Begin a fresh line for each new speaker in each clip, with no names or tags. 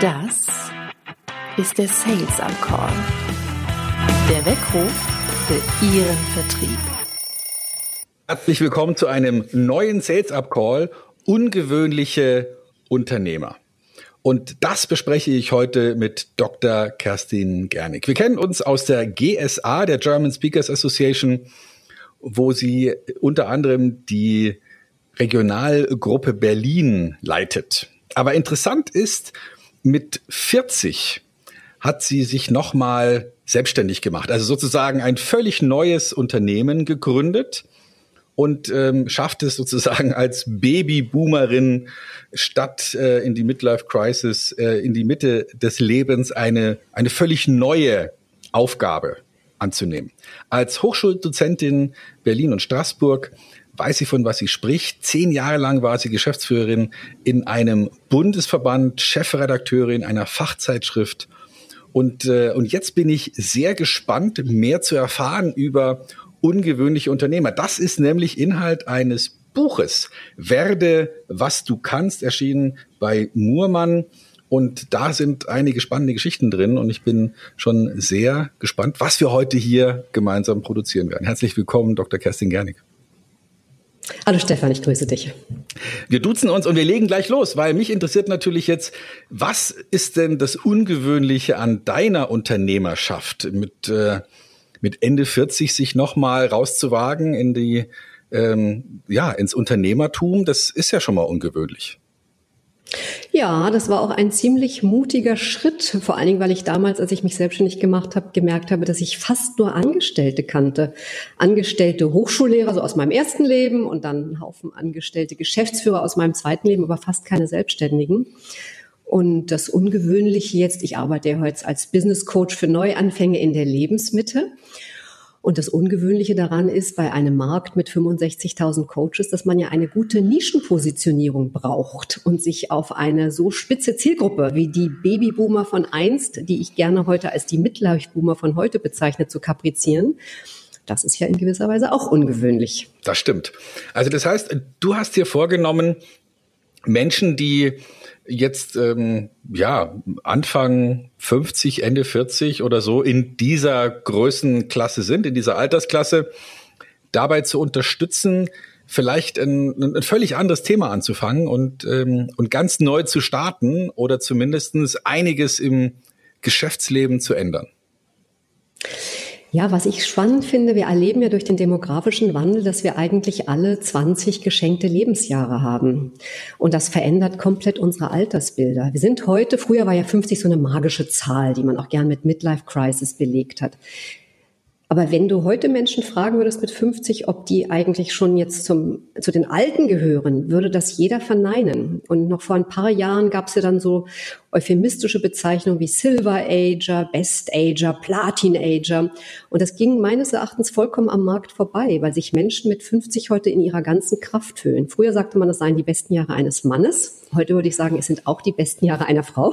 Das ist der Sales Call. Der Weckruf für Ihren Vertrieb.
Herzlich willkommen zu einem neuen Sales Up Call. Ungewöhnliche Unternehmer. Und das bespreche ich heute mit Dr. Kerstin Gernig. Wir kennen uns aus der GSA, der German Speakers Association, wo sie unter anderem die Regionalgruppe Berlin leitet. Aber interessant ist, mit 40 hat sie sich nochmal selbstständig gemacht, also sozusagen ein völlig neues Unternehmen gegründet und ähm, schafft es sozusagen als Babyboomerin statt äh, in die Midlife Crisis äh, in die Mitte des Lebens eine eine völlig neue Aufgabe anzunehmen. Als Hochschuldozentin Berlin und Straßburg weiß sie, von was sie spricht. Zehn Jahre lang war sie Geschäftsführerin in einem Bundesverband, Chefredakteurin einer Fachzeitschrift. Und, äh, und jetzt bin ich sehr gespannt, mehr zu erfahren über ungewöhnliche Unternehmer. Das ist nämlich Inhalt eines Buches. Werde, was du kannst, erschienen bei Murmann. Und da sind einige spannende Geschichten drin und ich bin schon sehr gespannt, was wir heute hier gemeinsam produzieren werden. Herzlich willkommen, Dr. Kerstin Gernig.
Hallo Stefan, ich grüße dich.
Wir duzen uns und wir legen gleich los, weil mich interessiert natürlich jetzt, was ist denn das Ungewöhnliche an deiner Unternehmerschaft mit, äh, mit Ende 40 sich nochmal rauszuwagen in die, ähm, ja, ins Unternehmertum? Das ist ja schon mal ungewöhnlich.
Ja, das war auch ein ziemlich mutiger Schritt, vor allen Dingen, weil ich damals, als ich mich selbstständig gemacht habe, gemerkt habe, dass ich fast nur Angestellte kannte. Angestellte Hochschullehrer, so aus meinem ersten Leben und dann einen Haufen angestellte Geschäftsführer aus meinem zweiten Leben, aber fast keine Selbstständigen. Und das Ungewöhnliche jetzt, ich arbeite ja heute als Business Coach für Neuanfänge in der Lebensmitte. Und das Ungewöhnliche daran ist, bei einem Markt mit 65.000 Coaches, dass man ja eine gute Nischenpositionierung braucht und sich auf eine so spitze Zielgruppe wie die Babyboomer von einst, die ich gerne heute als die Midlife-Boomer von heute bezeichne, zu kaprizieren. Das ist ja in gewisser Weise auch ungewöhnlich.
Das stimmt. Also das heißt, du hast dir vorgenommen, Menschen, die jetzt ähm, ja Anfang 50, Ende 40 oder so in dieser Größenklasse sind, in dieser Altersklasse, dabei zu unterstützen, vielleicht ein, ein völlig anderes Thema anzufangen und, ähm, und ganz neu zu starten oder zumindestens einiges im Geschäftsleben zu ändern.
Ja, was ich spannend finde, wir erleben ja durch den demografischen Wandel, dass wir eigentlich alle 20 geschenkte Lebensjahre haben. Und das verändert komplett unsere Altersbilder. Wir sind heute, früher war ja 50 so eine magische Zahl, die man auch gern mit Midlife Crisis belegt hat. Aber wenn du heute Menschen fragen würdest mit 50, ob die eigentlich schon jetzt zum, zu den Alten gehören, würde das jeder verneinen. Und noch vor ein paar Jahren gab es ja dann so euphemistische Bezeichnungen wie Silver Ager, Best Ager, Platin Ager. Und das ging meines Erachtens vollkommen am Markt vorbei, weil sich Menschen mit 50 heute in ihrer ganzen Kraft fühlen. Früher sagte man, das seien die besten Jahre eines Mannes. Heute würde ich sagen, es sind auch die besten Jahre einer Frau,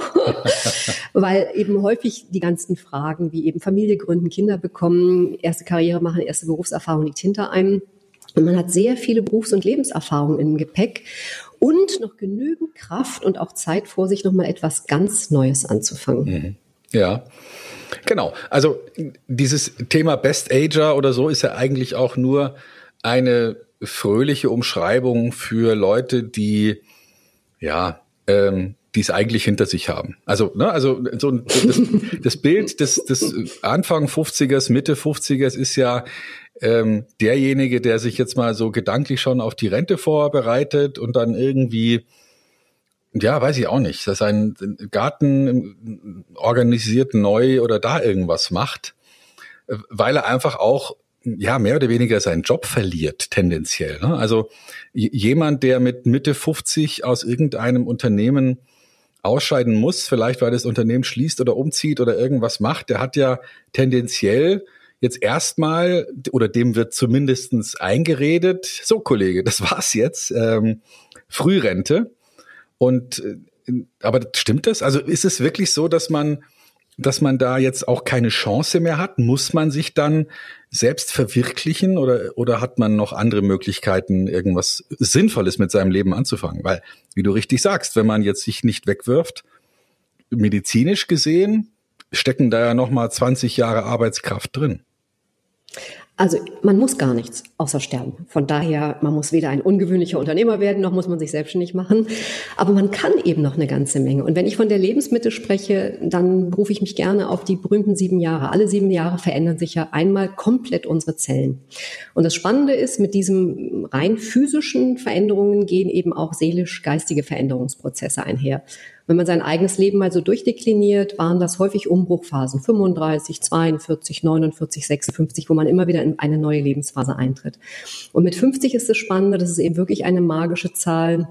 weil eben häufig die ganzen Fragen wie eben Familie gründen, Kinder bekommen, erste Karriere machen, erste Berufserfahrung liegt hinter einem. Und man hat sehr viele Berufs- und Lebenserfahrungen im Gepäck und noch genügend Kraft und auch Zeit vor sich, nochmal etwas ganz Neues anzufangen.
Mhm. Ja. Genau. Also dieses Thema Best Ager oder so ist ja eigentlich auch nur eine fröhliche Umschreibung für Leute, die ja ähm, die es eigentlich hinter sich haben. Also, ne, also so das, das Bild des, des Anfang 50ers, Mitte 50ers ist ja ähm, derjenige, der sich jetzt mal so gedanklich schon auf die Rente vorbereitet und dann irgendwie, ja, weiß ich auch nicht, dass ein Garten organisiert neu oder da irgendwas macht, weil er einfach auch ja mehr oder weniger seinen Job verliert tendenziell. Ne? Also jemand, der mit Mitte 50 aus irgendeinem Unternehmen ausscheiden muss, vielleicht weil das Unternehmen schließt oder umzieht oder irgendwas macht, der hat ja tendenziell jetzt erstmal, oder dem wird zumindestens eingeredet, so Kollege, das war's jetzt, ähm, Frührente. Und äh, aber stimmt das? Also ist es wirklich so, dass man, dass man da jetzt auch keine Chance mehr hat? Muss man sich dann selbst verwirklichen oder, oder hat man noch andere Möglichkeiten, irgendwas Sinnvolles mit seinem Leben anzufangen? Weil, wie du richtig sagst, wenn man jetzt sich nicht wegwirft, medizinisch gesehen stecken da ja nochmal 20 Jahre Arbeitskraft drin.
Also man muss gar nichts außer sterben. Von daher, man muss weder ein ungewöhnlicher Unternehmer werden, noch muss man sich selbstständig machen. Aber man kann eben noch eine ganze Menge. Und wenn ich von der Lebensmitte spreche, dann rufe ich mich gerne auf die berühmten sieben Jahre. Alle sieben Jahre verändern sich ja einmal komplett unsere Zellen. Und das Spannende ist, mit diesen rein physischen Veränderungen gehen eben auch seelisch-geistige Veränderungsprozesse einher. Wenn man sein eigenes Leben mal so durchdekliniert, waren das häufig Umbruchphasen 35, 42, 49, 56, wo man immer wieder in eine neue Lebensphase eintritt. Und mit 50 ist es spannend, das ist eben wirklich eine magische Zahl,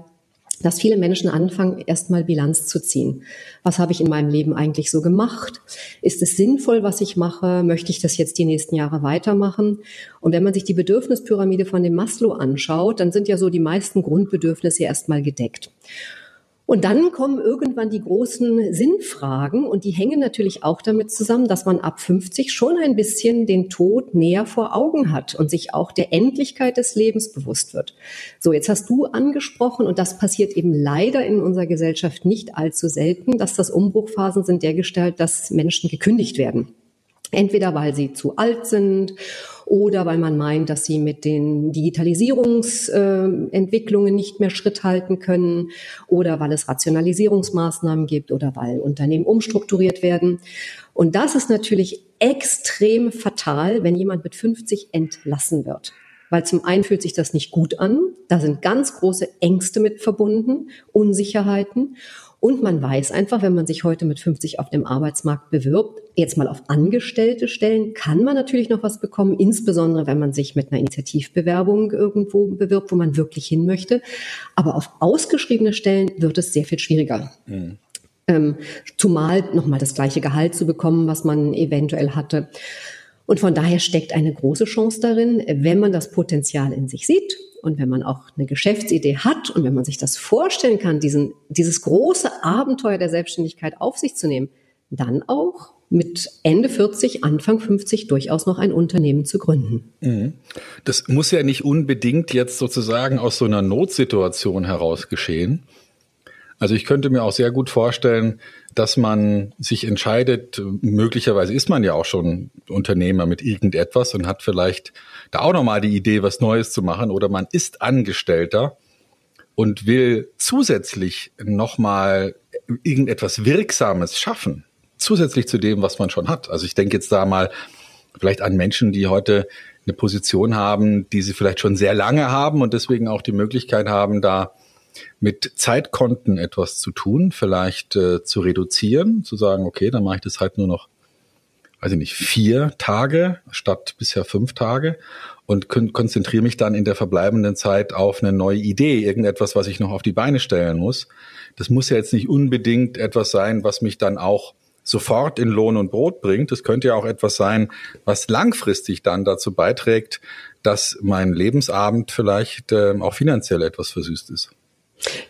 dass viele Menschen anfangen, erstmal Bilanz zu ziehen. Was habe ich in meinem Leben eigentlich so gemacht? Ist es sinnvoll, was ich mache? Möchte ich das jetzt die nächsten Jahre weitermachen? Und wenn man sich die Bedürfnispyramide von dem Maslow anschaut, dann sind ja so die meisten Grundbedürfnisse erstmal gedeckt. Und dann kommen irgendwann die großen Sinnfragen und die hängen natürlich auch damit zusammen, dass man ab 50 schon ein bisschen den Tod näher vor Augen hat und sich auch der Endlichkeit des Lebens bewusst wird. So, jetzt hast du angesprochen und das passiert eben leider in unserer Gesellschaft nicht allzu selten, dass das Umbruchphasen sind der Gestalt, dass Menschen gekündigt werden. Entweder weil sie zu alt sind oder weil man meint, dass sie mit den Digitalisierungsentwicklungen nicht mehr Schritt halten können oder weil es Rationalisierungsmaßnahmen gibt oder weil Unternehmen umstrukturiert werden. Und das ist natürlich extrem fatal, wenn jemand mit 50 entlassen wird. Weil zum einen fühlt sich das nicht gut an, da sind ganz große Ängste mit verbunden, Unsicherheiten. Und man weiß einfach, wenn man sich heute mit 50 auf dem Arbeitsmarkt bewirbt, jetzt mal auf angestellte Stellen, kann man natürlich noch was bekommen, insbesondere wenn man sich mit einer Initiativbewerbung irgendwo bewirbt, wo man wirklich hin möchte. Aber auf ausgeschriebene Stellen wird es sehr viel schwieriger. Mhm. Ähm, zumal nochmal das gleiche Gehalt zu bekommen, was man eventuell hatte. Und von daher steckt eine große Chance darin, wenn man das Potenzial in sich sieht und wenn man auch eine Geschäftsidee hat und wenn man sich das vorstellen kann, diesen, dieses große Abenteuer der Selbstständigkeit auf sich zu nehmen, dann auch mit Ende 40, Anfang 50 durchaus noch ein Unternehmen zu gründen. Mhm.
Das muss ja nicht unbedingt jetzt sozusagen aus so einer Notsituation heraus geschehen. Also ich könnte mir auch sehr gut vorstellen, dass man sich entscheidet, möglicherweise ist man ja auch schon Unternehmer mit irgendetwas und hat vielleicht da auch nochmal die Idee, was Neues zu machen oder man ist Angestellter und will zusätzlich nochmal irgendetwas Wirksames schaffen, zusätzlich zu dem, was man schon hat. Also ich denke jetzt da mal vielleicht an Menschen, die heute eine Position haben, die sie vielleicht schon sehr lange haben und deswegen auch die Möglichkeit haben, da mit Zeitkonten etwas zu tun, vielleicht äh, zu reduzieren, zu sagen, okay, dann mache ich das halt nur noch, weiß ich nicht, vier Tage statt bisher fünf Tage und konzentriere mich dann in der verbleibenden Zeit auf eine neue Idee, irgendetwas, was ich noch auf die Beine stellen muss. Das muss ja jetzt nicht unbedingt etwas sein, was mich dann auch sofort in Lohn und Brot bringt. Das könnte ja auch etwas sein, was langfristig dann dazu beiträgt, dass mein Lebensabend vielleicht äh, auch finanziell etwas versüßt ist.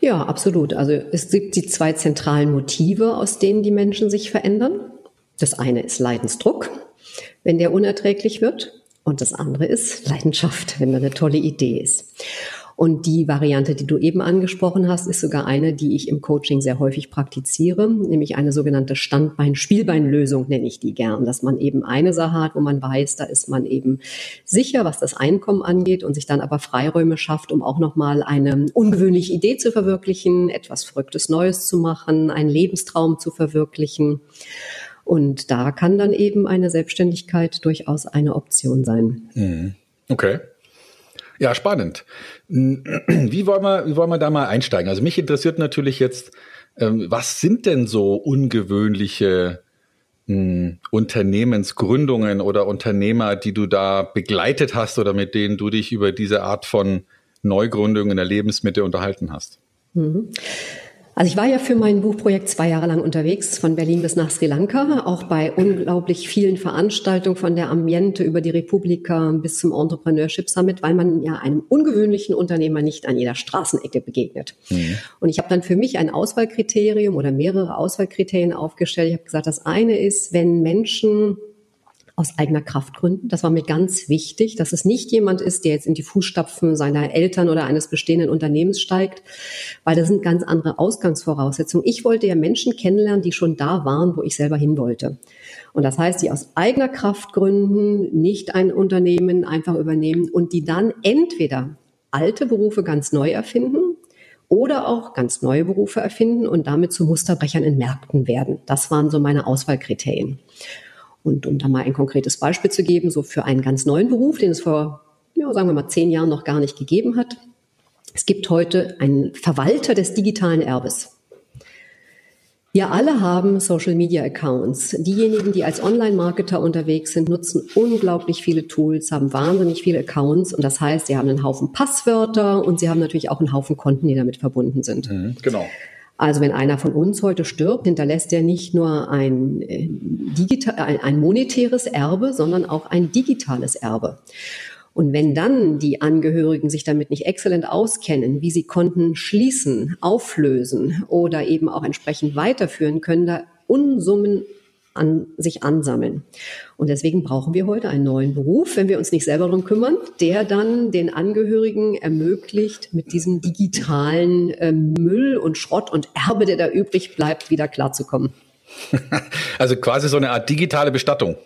Ja, absolut. Also es gibt die zwei zentralen Motive, aus denen die Menschen sich verändern. Das eine ist Leidensdruck, wenn der unerträglich wird. Und das andere ist Leidenschaft, wenn da eine tolle Idee ist. Und die Variante, die du eben angesprochen hast, ist sogar eine, die ich im Coaching sehr häufig praktiziere, nämlich eine sogenannte Standbein-Spielbein-Lösung nenne ich die gern, dass man eben eine Sache hat, wo man weiß, da ist man eben sicher, was das Einkommen angeht und sich dann aber Freiräume schafft, um auch nochmal eine ungewöhnliche Idee zu verwirklichen, etwas Verrücktes Neues zu machen, einen Lebenstraum zu verwirklichen. Und da kann dann eben eine Selbstständigkeit durchaus eine Option sein.
Mhm. Okay. Ja, spannend. Wie wollen wir, wie wollen wir da mal einsteigen? Also mich interessiert natürlich jetzt, ähm, was sind denn so ungewöhnliche hm, Unternehmensgründungen oder Unternehmer, die du da begleitet hast oder mit denen du dich über diese Art von Neugründung in der Lebensmitte unterhalten hast?
Mhm. Also ich war ja für mein Buchprojekt zwei Jahre lang unterwegs, von Berlin bis nach Sri Lanka, auch bei unglaublich vielen Veranstaltungen von der Ambiente über die Republika bis zum Entrepreneurship Summit, weil man ja einem ungewöhnlichen Unternehmer nicht an jeder Straßenecke begegnet. Mhm. Und ich habe dann für mich ein Auswahlkriterium oder mehrere Auswahlkriterien aufgestellt. Ich habe gesagt, das eine ist, wenn Menschen aus eigener Kraft gründen. Das war mir ganz wichtig, dass es nicht jemand ist, der jetzt in die Fußstapfen seiner Eltern oder eines bestehenden Unternehmens steigt, weil das sind ganz andere Ausgangsvoraussetzungen. Ich wollte ja Menschen kennenlernen, die schon da waren, wo ich selber hin wollte. Und das heißt, die aus eigener Kraft gründen, nicht ein Unternehmen einfach übernehmen und die dann entweder alte Berufe ganz neu erfinden oder auch ganz neue Berufe erfinden und damit zu Musterbrechern in Märkten werden. Das waren so meine Auswahlkriterien. Und um da mal ein konkretes Beispiel zu geben, so für einen ganz neuen Beruf, den es vor, ja, sagen wir mal, zehn Jahren noch gar nicht gegeben hat. Es gibt heute einen Verwalter des digitalen Erbes. Wir alle haben Social Media Accounts. Diejenigen, die als Online-Marketer unterwegs sind, nutzen unglaublich viele Tools, haben wahnsinnig viele Accounts und das heißt, sie haben einen Haufen Passwörter und sie haben natürlich auch einen Haufen Konten, die damit verbunden sind.
Mhm, genau.
Also wenn einer von uns heute stirbt, hinterlässt er nicht nur ein, äh, digital, ein, monetäres Erbe, sondern auch ein digitales Erbe. Und wenn dann die Angehörigen sich damit nicht exzellent auskennen, wie sie Konten schließen, auflösen oder eben auch entsprechend weiterführen, können da Unsummen an sich ansammeln. Und deswegen brauchen wir heute einen neuen Beruf, wenn wir uns nicht selber darum kümmern, der dann den Angehörigen ermöglicht, mit diesem digitalen äh, Müll und Schrott und Erbe, der da übrig bleibt, wieder klarzukommen.
Also quasi so eine Art digitale Bestattung.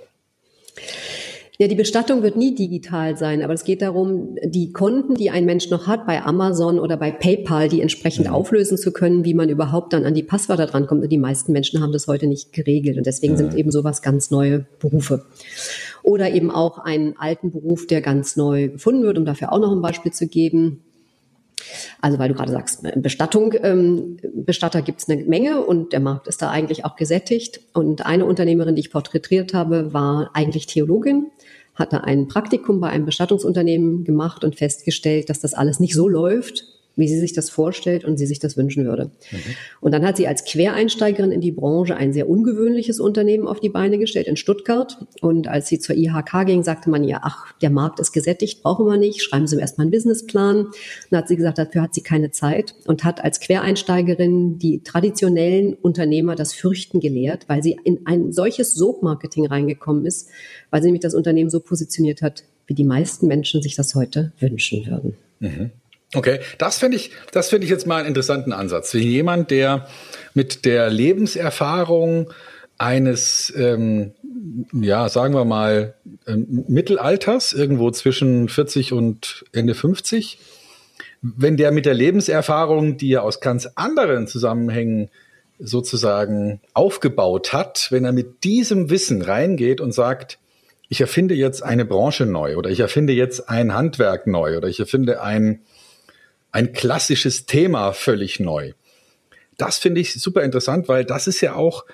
Ja, die Bestattung wird nie digital sein, aber es geht darum, die Konten, die ein Mensch noch hat, bei Amazon oder bei PayPal, die entsprechend ja. auflösen zu können, wie man überhaupt dann an die Passwörter drankommt. Und die meisten Menschen haben das heute nicht geregelt. Und deswegen ja. sind eben sowas ganz neue Berufe. Oder eben auch einen alten Beruf, der ganz neu gefunden wird, um dafür auch noch ein Beispiel zu geben. Also weil du gerade sagst, Bestattung, ähm, Bestatter gibt es eine Menge und der Markt ist da eigentlich auch gesättigt. Und eine Unternehmerin, die ich porträtiert habe, war eigentlich Theologin hatte ein Praktikum bei einem Bestattungsunternehmen gemacht und festgestellt, dass das alles nicht so läuft, wie sie sich das vorstellt und sie sich das wünschen würde. Mhm. Und dann hat sie als Quereinsteigerin in die Branche ein sehr ungewöhnliches Unternehmen auf die Beine gestellt in Stuttgart. Und als sie zur IHK ging, sagte man ja, ach, der Markt ist gesättigt, brauchen wir nicht, schreiben Sie erstmal einen Businessplan. Dann hat sie gesagt, dafür hat sie keine Zeit und hat als Quereinsteigerin die traditionellen Unternehmer das Fürchten gelehrt, weil sie in ein solches Sog-Marketing reingekommen ist, weil sie nämlich das Unternehmen so positioniert hat, wie die meisten Menschen sich das heute wünschen würden.
Mhm. Okay, das finde ich, das finde ich jetzt mal einen interessanten Ansatz. Wie jemand, der mit der Lebenserfahrung eines, ähm, ja, sagen wir mal, ähm, Mittelalters, irgendwo zwischen 40 und Ende 50, wenn der mit der Lebenserfahrung, die er aus ganz anderen Zusammenhängen sozusagen aufgebaut hat, wenn er mit diesem Wissen reingeht und sagt, ich erfinde jetzt eine Branche neu oder ich erfinde jetzt ein Handwerk neu oder ich erfinde ein, ein klassisches Thema völlig neu. Das finde ich super interessant, weil das ist ja auch,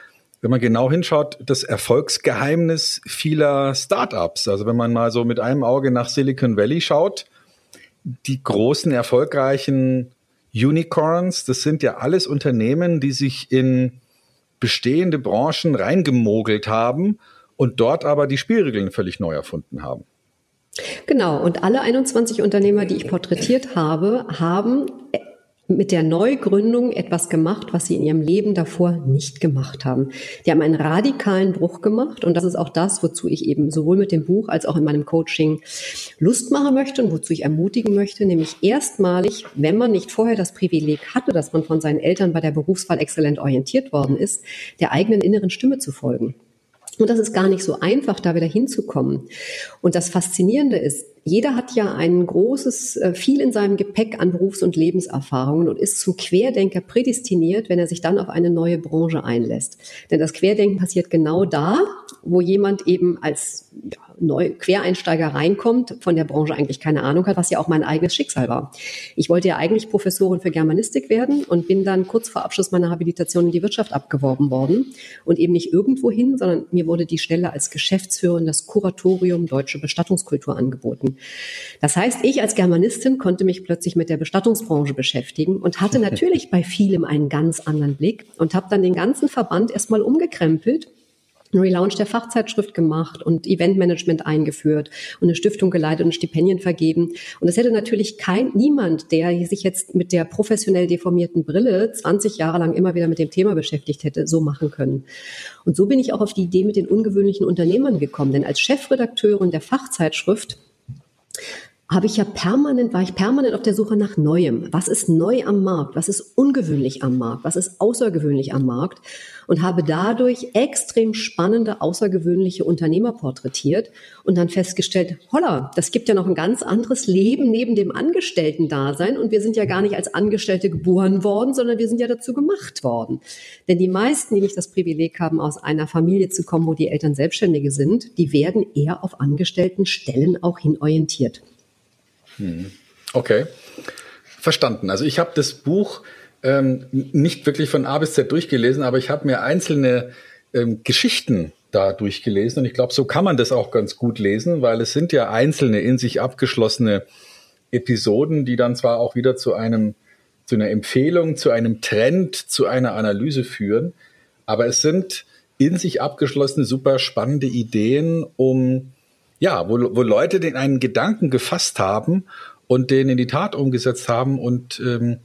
wenn man genau hinschaut, das Erfolgsgeheimnis vieler Startups. Also wenn man mal so mit einem Auge nach Silicon Valley schaut, die großen erfolgreichen Unicorns, das sind ja alles Unternehmen, die sich in bestehende Branchen reingemogelt haben und dort aber die Spielregeln völlig neu erfunden haben.
Genau, und alle 21 Unternehmer, die ich porträtiert habe, haben mit der Neugründung etwas gemacht, was sie in ihrem Leben davor nicht gemacht haben. Die haben einen radikalen Bruch gemacht und das ist auch das, wozu ich eben sowohl mit dem Buch als auch in meinem Coaching Lust machen möchte und wozu ich ermutigen möchte, nämlich erstmalig, wenn man nicht vorher das Privileg hatte, dass man von seinen Eltern bei der Berufswahl exzellent orientiert worden ist, der eigenen inneren Stimme zu folgen. Und das ist gar nicht so einfach, da wieder hinzukommen. Und das Faszinierende ist, jeder hat ja ein großes, äh, viel in seinem Gepäck an Berufs- und Lebenserfahrungen und ist zum Querdenker prädestiniert, wenn er sich dann auf eine neue Branche einlässt. Denn das Querdenken passiert genau da, wo jemand eben als ja, neu Quereinsteiger reinkommt, von der Branche eigentlich keine Ahnung hat, was ja auch mein eigenes Schicksal war. Ich wollte ja eigentlich Professorin für Germanistik werden und bin dann kurz vor Abschluss meiner Habilitation in die Wirtschaft abgeworben worden und eben nicht irgendwo hin, sondern mir wurde die Stelle als Geschäftsführerin das Kuratorium Deutsche Bestattungskultur angeboten. Das heißt, ich als Germanistin konnte mich plötzlich mit der Bestattungsbranche beschäftigen und hatte natürlich bei vielem einen ganz anderen Blick und habe dann den ganzen Verband erstmal umgekrempelt Relaunch der Fachzeitschrift gemacht und Eventmanagement eingeführt und eine Stiftung geleitet und Stipendien vergeben. Und es hätte natürlich kein, niemand, der sich jetzt mit der professionell deformierten Brille 20 Jahre lang immer wieder mit dem Thema beschäftigt hätte, so machen können. Und so bin ich auch auf die Idee mit den ungewöhnlichen Unternehmern gekommen. Denn als Chefredakteurin der Fachzeitschrift habe ich ja permanent, war ich permanent auf der Suche nach Neuem. Was ist neu am Markt? Was ist ungewöhnlich am Markt? Was ist außergewöhnlich am Markt? Und habe dadurch extrem spannende, außergewöhnliche Unternehmer porträtiert und dann festgestellt, holla, das gibt ja noch ein ganz anderes Leben neben dem Angestellten-Dasein und wir sind ja gar nicht als Angestellte geboren worden, sondern wir sind ja dazu gemacht worden. Denn die meisten, die nicht das Privileg haben, aus einer Familie zu kommen, wo die Eltern Selbstständige sind, die werden eher auf Angestelltenstellen auch hin orientiert.
Hm. Okay, verstanden. Also ich habe das Buch ähm, nicht wirklich von A bis Z durchgelesen, aber ich habe mir einzelne ähm, Geschichten da durchgelesen und ich glaube, so kann man das auch ganz gut lesen, weil es sind ja einzelne in sich abgeschlossene Episoden, die dann zwar auch wieder zu einem zu einer Empfehlung, zu einem Trend, zu einer Analyse führen, aber es sind in sich abgeschlossene super spannende Ideen, um ja, wo, wo Leute den einen Gedanken gefasst haben und den in die Tat umgesetzt haben. Und ähm,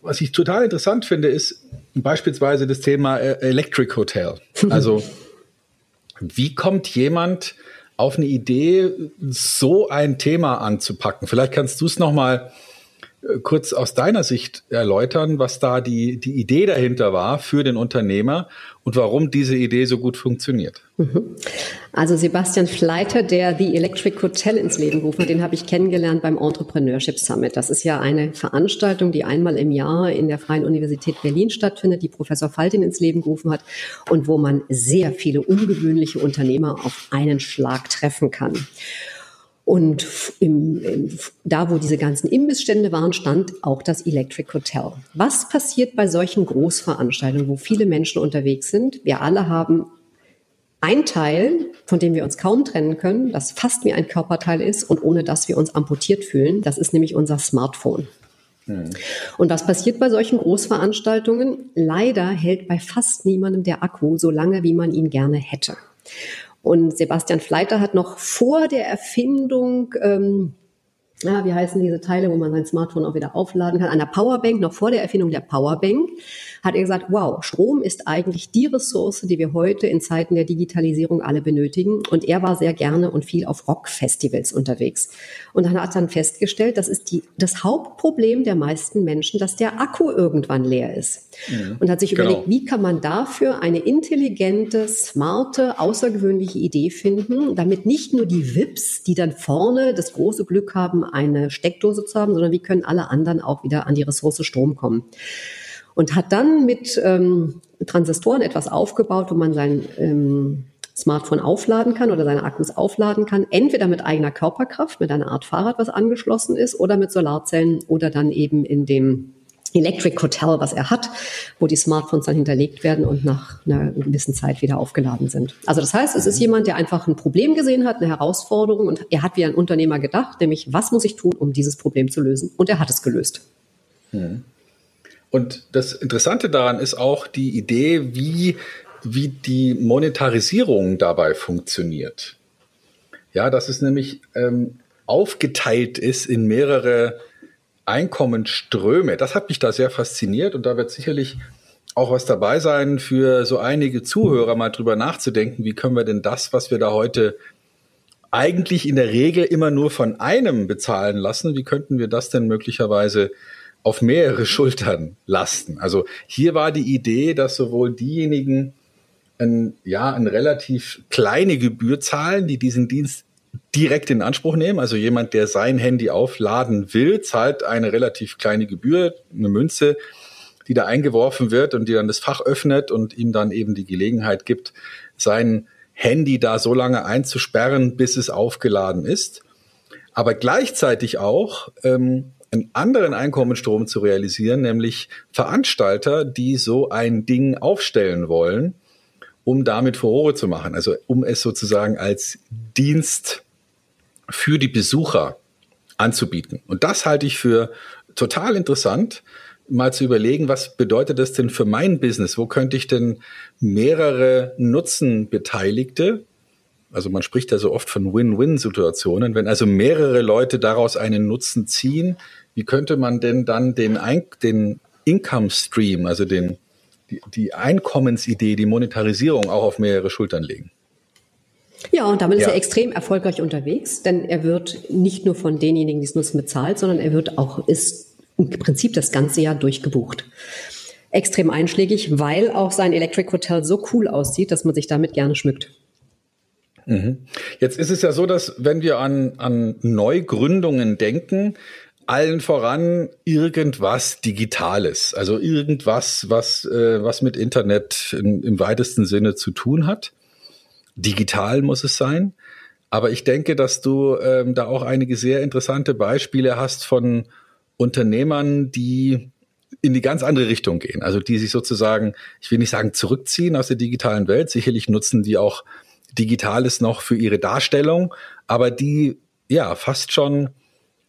was ich total interessant finde, ist beispielsweise das Thema äh, Electric Hotel. Also wie kommt jemand auf eine Idee, so ein Thema anzupacken? Vielleicht kannst du es nochmal mal kurz aus deiner Sicht erläutern, was da die, die Idee dahinter war für den Unternehmer und warum diese Idee so gut funktioniert. Mhm.
Also Sebastian Fleiter, der The Electric Hotel ins Leben gerufen hat, den habe ich kennengelernt beim Entrepreneurship Summit. Das ist ja eine Veranstaltung, die einmal im Jahr in der Freien Universität Berlin stattfindet, die Professor Faltin ins Leben gerufen hat und wo man sehr viele ungewöhnliche Unternehmer auf einen Schlag treffen kann. Und im, im, da, wo diese ganzen Imbissstände waren, stand auch das Electric Hotel. Was passiert bei solchen Großveranstaltungen, wo viele Menschen unterwegs sind? Wir alle haben ein Teil, von dem wir uns kaum trennen können, das fast wie ein Körperteil ist und ohne das wir uns amputiert fühlen. Das ist nämlich unser Smartphone. Hm. Und was passiert bei solchen Großveranstaltungen? Leider hält bei fast niemandem der Akku so lange, wie man ihn gerne hätte. Und Sebastian Fleiter hat noch vor der Erfindung ähm, ja, wie heißen diese Teile, wo man sein Smartphone auch wieder aufladen kann, an der Powerbank, noch vor der Erfindung der Powerbank, hat er gesagt, wow, Strom ist eigentlich die Ressource, die wir heute in Zeiten der Digitalisierung alle benötigen. Und er war sehr gerne und viel auf Rockfestivals unterwegs. Und dann hat dann festgestellt, das ist die, das Hauptproblem der meisten Menschen, dass der Akku irgendwann leer ist. Mhm, und hat sich genau. überlegt, wie kann man dafür eine intelligente, smarte, außergewöhnliche Idee finden, damit nicht nur die VIPs, die dann vorne das große Glück haben, eine Steckdose zu haben, sondern wie können alle anderen auch wieder an die Ressource Strom kommen und hat dann mit ähm, Transistoren etwas aufgebaut, wo man sein ähm, Smartphone aufladen kann oder seine Akkus aufladen kann, entweder mit eigener Körperkraft, mit einer Art Fahrrad, was angeschlossen ist, oder mit Solarzellen oder dann eben in dem Electric Hotel, was er hat, wo die Smartphones dann hinterlegt werden und nach einer gewissen Zeit wieder aufgeladen sind. Also das heißt, es ist jemand, der einfach ein Problem gesehen hat, eine Herausforderung und er hat wie ein Unternehmer gedacht, nämlich was muss ich tun, um dieses Problem zu lösen? Und er hat es gelöst.
Hm. Und das Interessante daran ist auch die Idee, wie, wie die Monetarisierung dabei funktioniert. Ja, dass es nämlich ähm, aufgeteilt ist in mehrere Einkommensströme. Das hat mich da sehr fasziniert und da wird sicherlich auch was dabei sein für so einige Zuhörer mal drüber nachzudenken, wie können wir denn das, was wir da heute eigentlich in der Regel immer nur von einem bezahlen lassen, wie könnten wir das denn möglicherweise auf mehrere Schultern lasten. Also hier war die Idee, dass sowohl diejenigen ein, ja, eine relativ kleine Gebühr zahlen, die diesen Dienst direkt in Anspruch nehmen. Also jemand, der sein Handy aufladen will, zahlt eine relativ kleine Gebühr, eine Münze, die da eingeworfen wird und die dann das Fach öffnet und ihm dann eben die Gelegenheit gibt, sein Handy da so lange einzusperren, bis es aufgeladen ist. Aber gleichzeitig auch ähm, einen anderen Einkommensstrom zu realisieren, nämlich Veranstalter, die so ein Ding aufstellen wollen, um damit Furore zu machen. Also um es sozusagen als Dienst für die Besucher anzubieten. Und das halte ich für total interessant, mal zu überlegen, was bedeutet das denn für mein Business? Wo könnte ich denn mehrere Nutzenbeteiligte, also man spricht ja so oft von Win-Win-Situationen, wenn also mehrere Leute daraus einen Nutzen ziehen, wie könnte man denn dann den, Ein den Income Stream, also den, die, die Einkommensidee, die Monetarisierung auch auf mehrere Schultern legen?
Ja, und damit ja. ist er extrem erfolgreich unterwegs, denn er wird nicht nur von denjenigen, die es nutzen, bezahlt, sondern er wird auch, ist im Prinzip das ganze Jahr durchgebucht. Extrem einschlägig, weil auch sein Electric Hotel so cool aussieht, dass man sich damit gerne schmückt.
Mhm. Jetzt ist es ja so, dass wenn wir an, an Neugründungen denken, allen voran irgendwas Digitales, also irgendwas, was, äh, was mit Internet in, im weitesten Sinne zu tun hat. Digital muss es sein. Aber ich denke, dass du ähm, da auch einige sehr interessante Beispiele hast von Unternehmern, die in die ganz andere Richtung gehen. Also die sich sozusagen, ich will nicht sagen zurückziehen aus der digitalen Welt. Sicherlich nutzen die auch Digitales noch für ihre Darstellung, aber die ja fast schon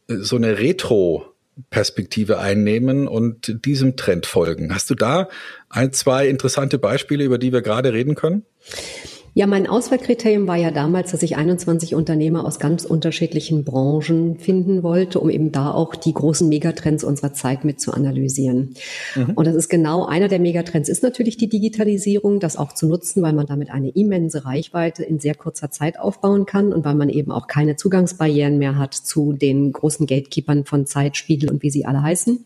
so eine Retro-Perspektive einnehmen und diesem Trend folgen. Hast du da ein, zwei interessante Beispiele, über die wir gerade reden können?
Ja, mein Auswahlkriterium war ja damals, dass ich 21 Unternehmer aus ganz unterschiedlichen Branchen finden wollte, um eben da auch die großen Megatrends unserer Zeit mit zu analysieren. Mhm. Und das ist genau einer der Megatrends ist natürlich die Digitalisierung, das auch zu nutzen, weil man damit eine immense Reichweite in sehr kurzer Zeit aufbauen kann und weil man eben auch keine Zugangsbarrieren mehr hat zu den großen Gatekeepern von Zeit, Spiegel und wie sie alle heißen.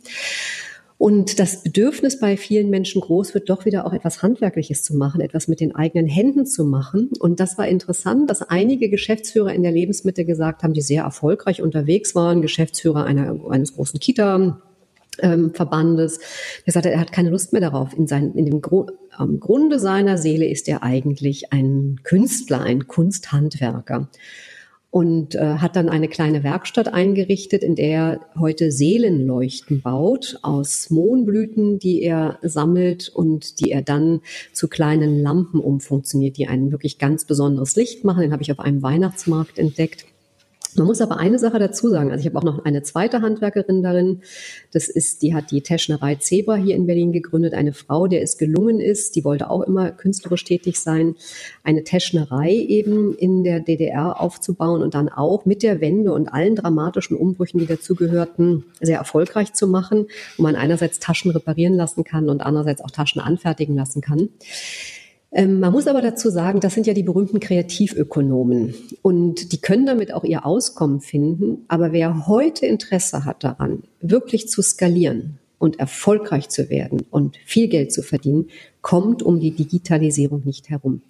Und das Bedürfnis bei vielen Menschen groß wird, doch wieder auch etwas Handwerkliches zu machen, etwas mit den eigenen Händen zu machen. Und das war interessant, dass einige Geschäftsführer in der Lebensmittel gesagt haben, die sehr erfolgreich unterwegs waren, Geschäftsführer einer, eines großen Kita, Verbandes. Der sagte, er hat keine Lust mehr darauf. In, sein, in dem Gru am Grunde seiner Seele ist er eigentlich ein Künstler, ein Kunsthandwerker und äh, hat dann eine kleine Werkstatt eingerichtet, in der er heute Seelenleuchten baut aus Mohnblüten, die er sammelt und die er dann zu kleinen Lampen umfunktioniert, die ein wirklich ganz besonderes Licht machen. Den habe ich auf einem Weihnachtsmarkt entdeckt. Man muss aber eine Sache dazu sagen. Also ich habe auch noch eine zweite Handwerkerin darin. Das ist, die hat die Teschnerei Zebra hier in Berlin gegründet. Eine Frau, der es gelungen ist, die wollte auch immer künstlerisch tätig sein, eine Teschnerei eben in der DDR aufzubauen und dann auch mit der Wende und allen dramatischen Umbrüchen, die dazugehörten, sehr erfolgreich zu machen, wo man einerseits Taschen reparieren lassen kann und andererseits auch Taschen anfertigen lassen kann. Ähm, man muss aber dazu sagen, das sind ja die berühmten Kreativökonomen und die können damit auch ihr Auskommen finden. Aber wer heute Interesse hat daran, wirklich zu skalieren und erfolgreich zu werden und viel Geld zu verdienen, kommt um die Digitalisierung nicht herum.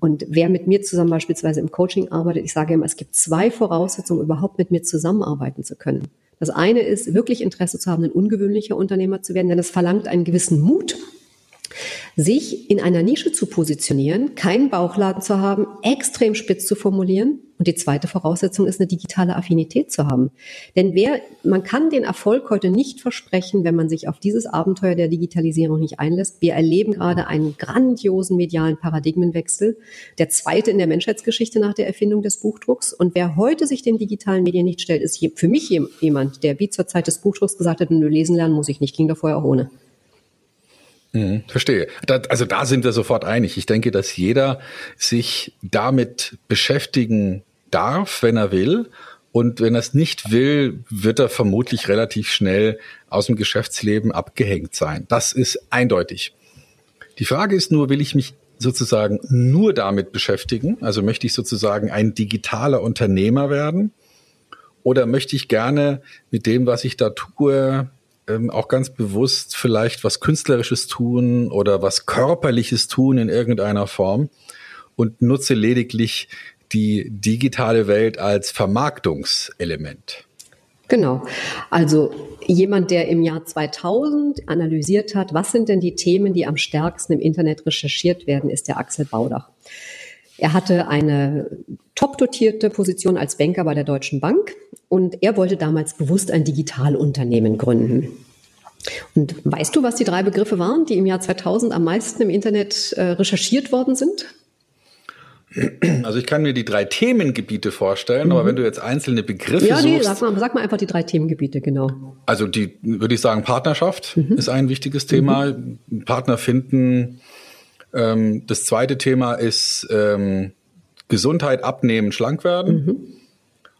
Und wer mit mir zusammen beispielsweise im Coaching arbeitet, ich sage immer, es gibt zwei Voraussetzungen, überhaupt mit mir zusammenarbeiten zu können. Das eine ist, wirklich Interesse zu haben, ein ungewöhnlicher Unternehmer zu werden, denn es verlangt einen gewissen Mut sich in einer Nische zu positionieren, keinen Bauchladen zu haben, extrem spitz zu formulieren. Und die zweite Voraussetzung ist eine digitale Affinität zu haben. Denn wer, man kann den Erfolg heute nicht versprechen, wenn man sich auf dieses Abenteuer der Digitalisierung nicht einlässt. Wir erleben gerade einen grandiosen medialen Paradigmenwechsel, der zweite in der Menschheitsgeschichte nach der Erfindung des Buchdrucks. Und wer heute sich den digitalen Medien nicht stellt, ist für mich jemand, der wie zur Zeit des Buchdrucks gesagt hat, nur lesen lernen muss ich nicht, ging da vorher auch ohne.
Mhm, verstehe. Da, also da sind wir sofort einig. Ich denke, dass jeder sich damit beschäftigen darf, wenn er will. Und wenn er es nicht will, wird er vermutlich relativ schnell aus dem Geschäftsleben abgehängt sein. Das ist eindeutig. Die Frage ist nur, will ich mich sozusagen nur damit beschäftigen? Also möchte ich sozusagen ein digitaler Unternehmer werden? Oder möchte ich gerne mit dem, was ich da tue, ähm, auch ganz bewusst vielleicht was Künstlerisches tun oder was Körperliches tun in irgendeiner Form und nutze lediglich die digitale Welt als Vermarktungselement.
Genau. Also jemand, der im Jahr 2000 analysiert hat, was sind denn die Themen, die am stärksten im Internet recherchiert werden, ist der Axel Baudach. Er hatte eine top dotierte Position als Banker bei der Deutschen Bank und er wollte damals bewusst ein Digitalunternehmen gründen. Und weißt du, was die drei Begriffe waren, die im Jahr 2000 am meisten im Internet äh, recherchiert worden sind?
Also ich kann mir die drei Themengebiete vorstellen, mhm. aber wenn du jetzt einzelne Begriffe ja, nee,
suchst. Sag mal, sag mal einfach die drei Themengebiete, genau.
Also die, würde ich sagen, Partnerschaft mhm. ist ein wichtiges Thema. Mhm. Partner finden. Ähm, das zweite Thema ist ähm, Gesundheit abnehmen, schlank werden. Mhm.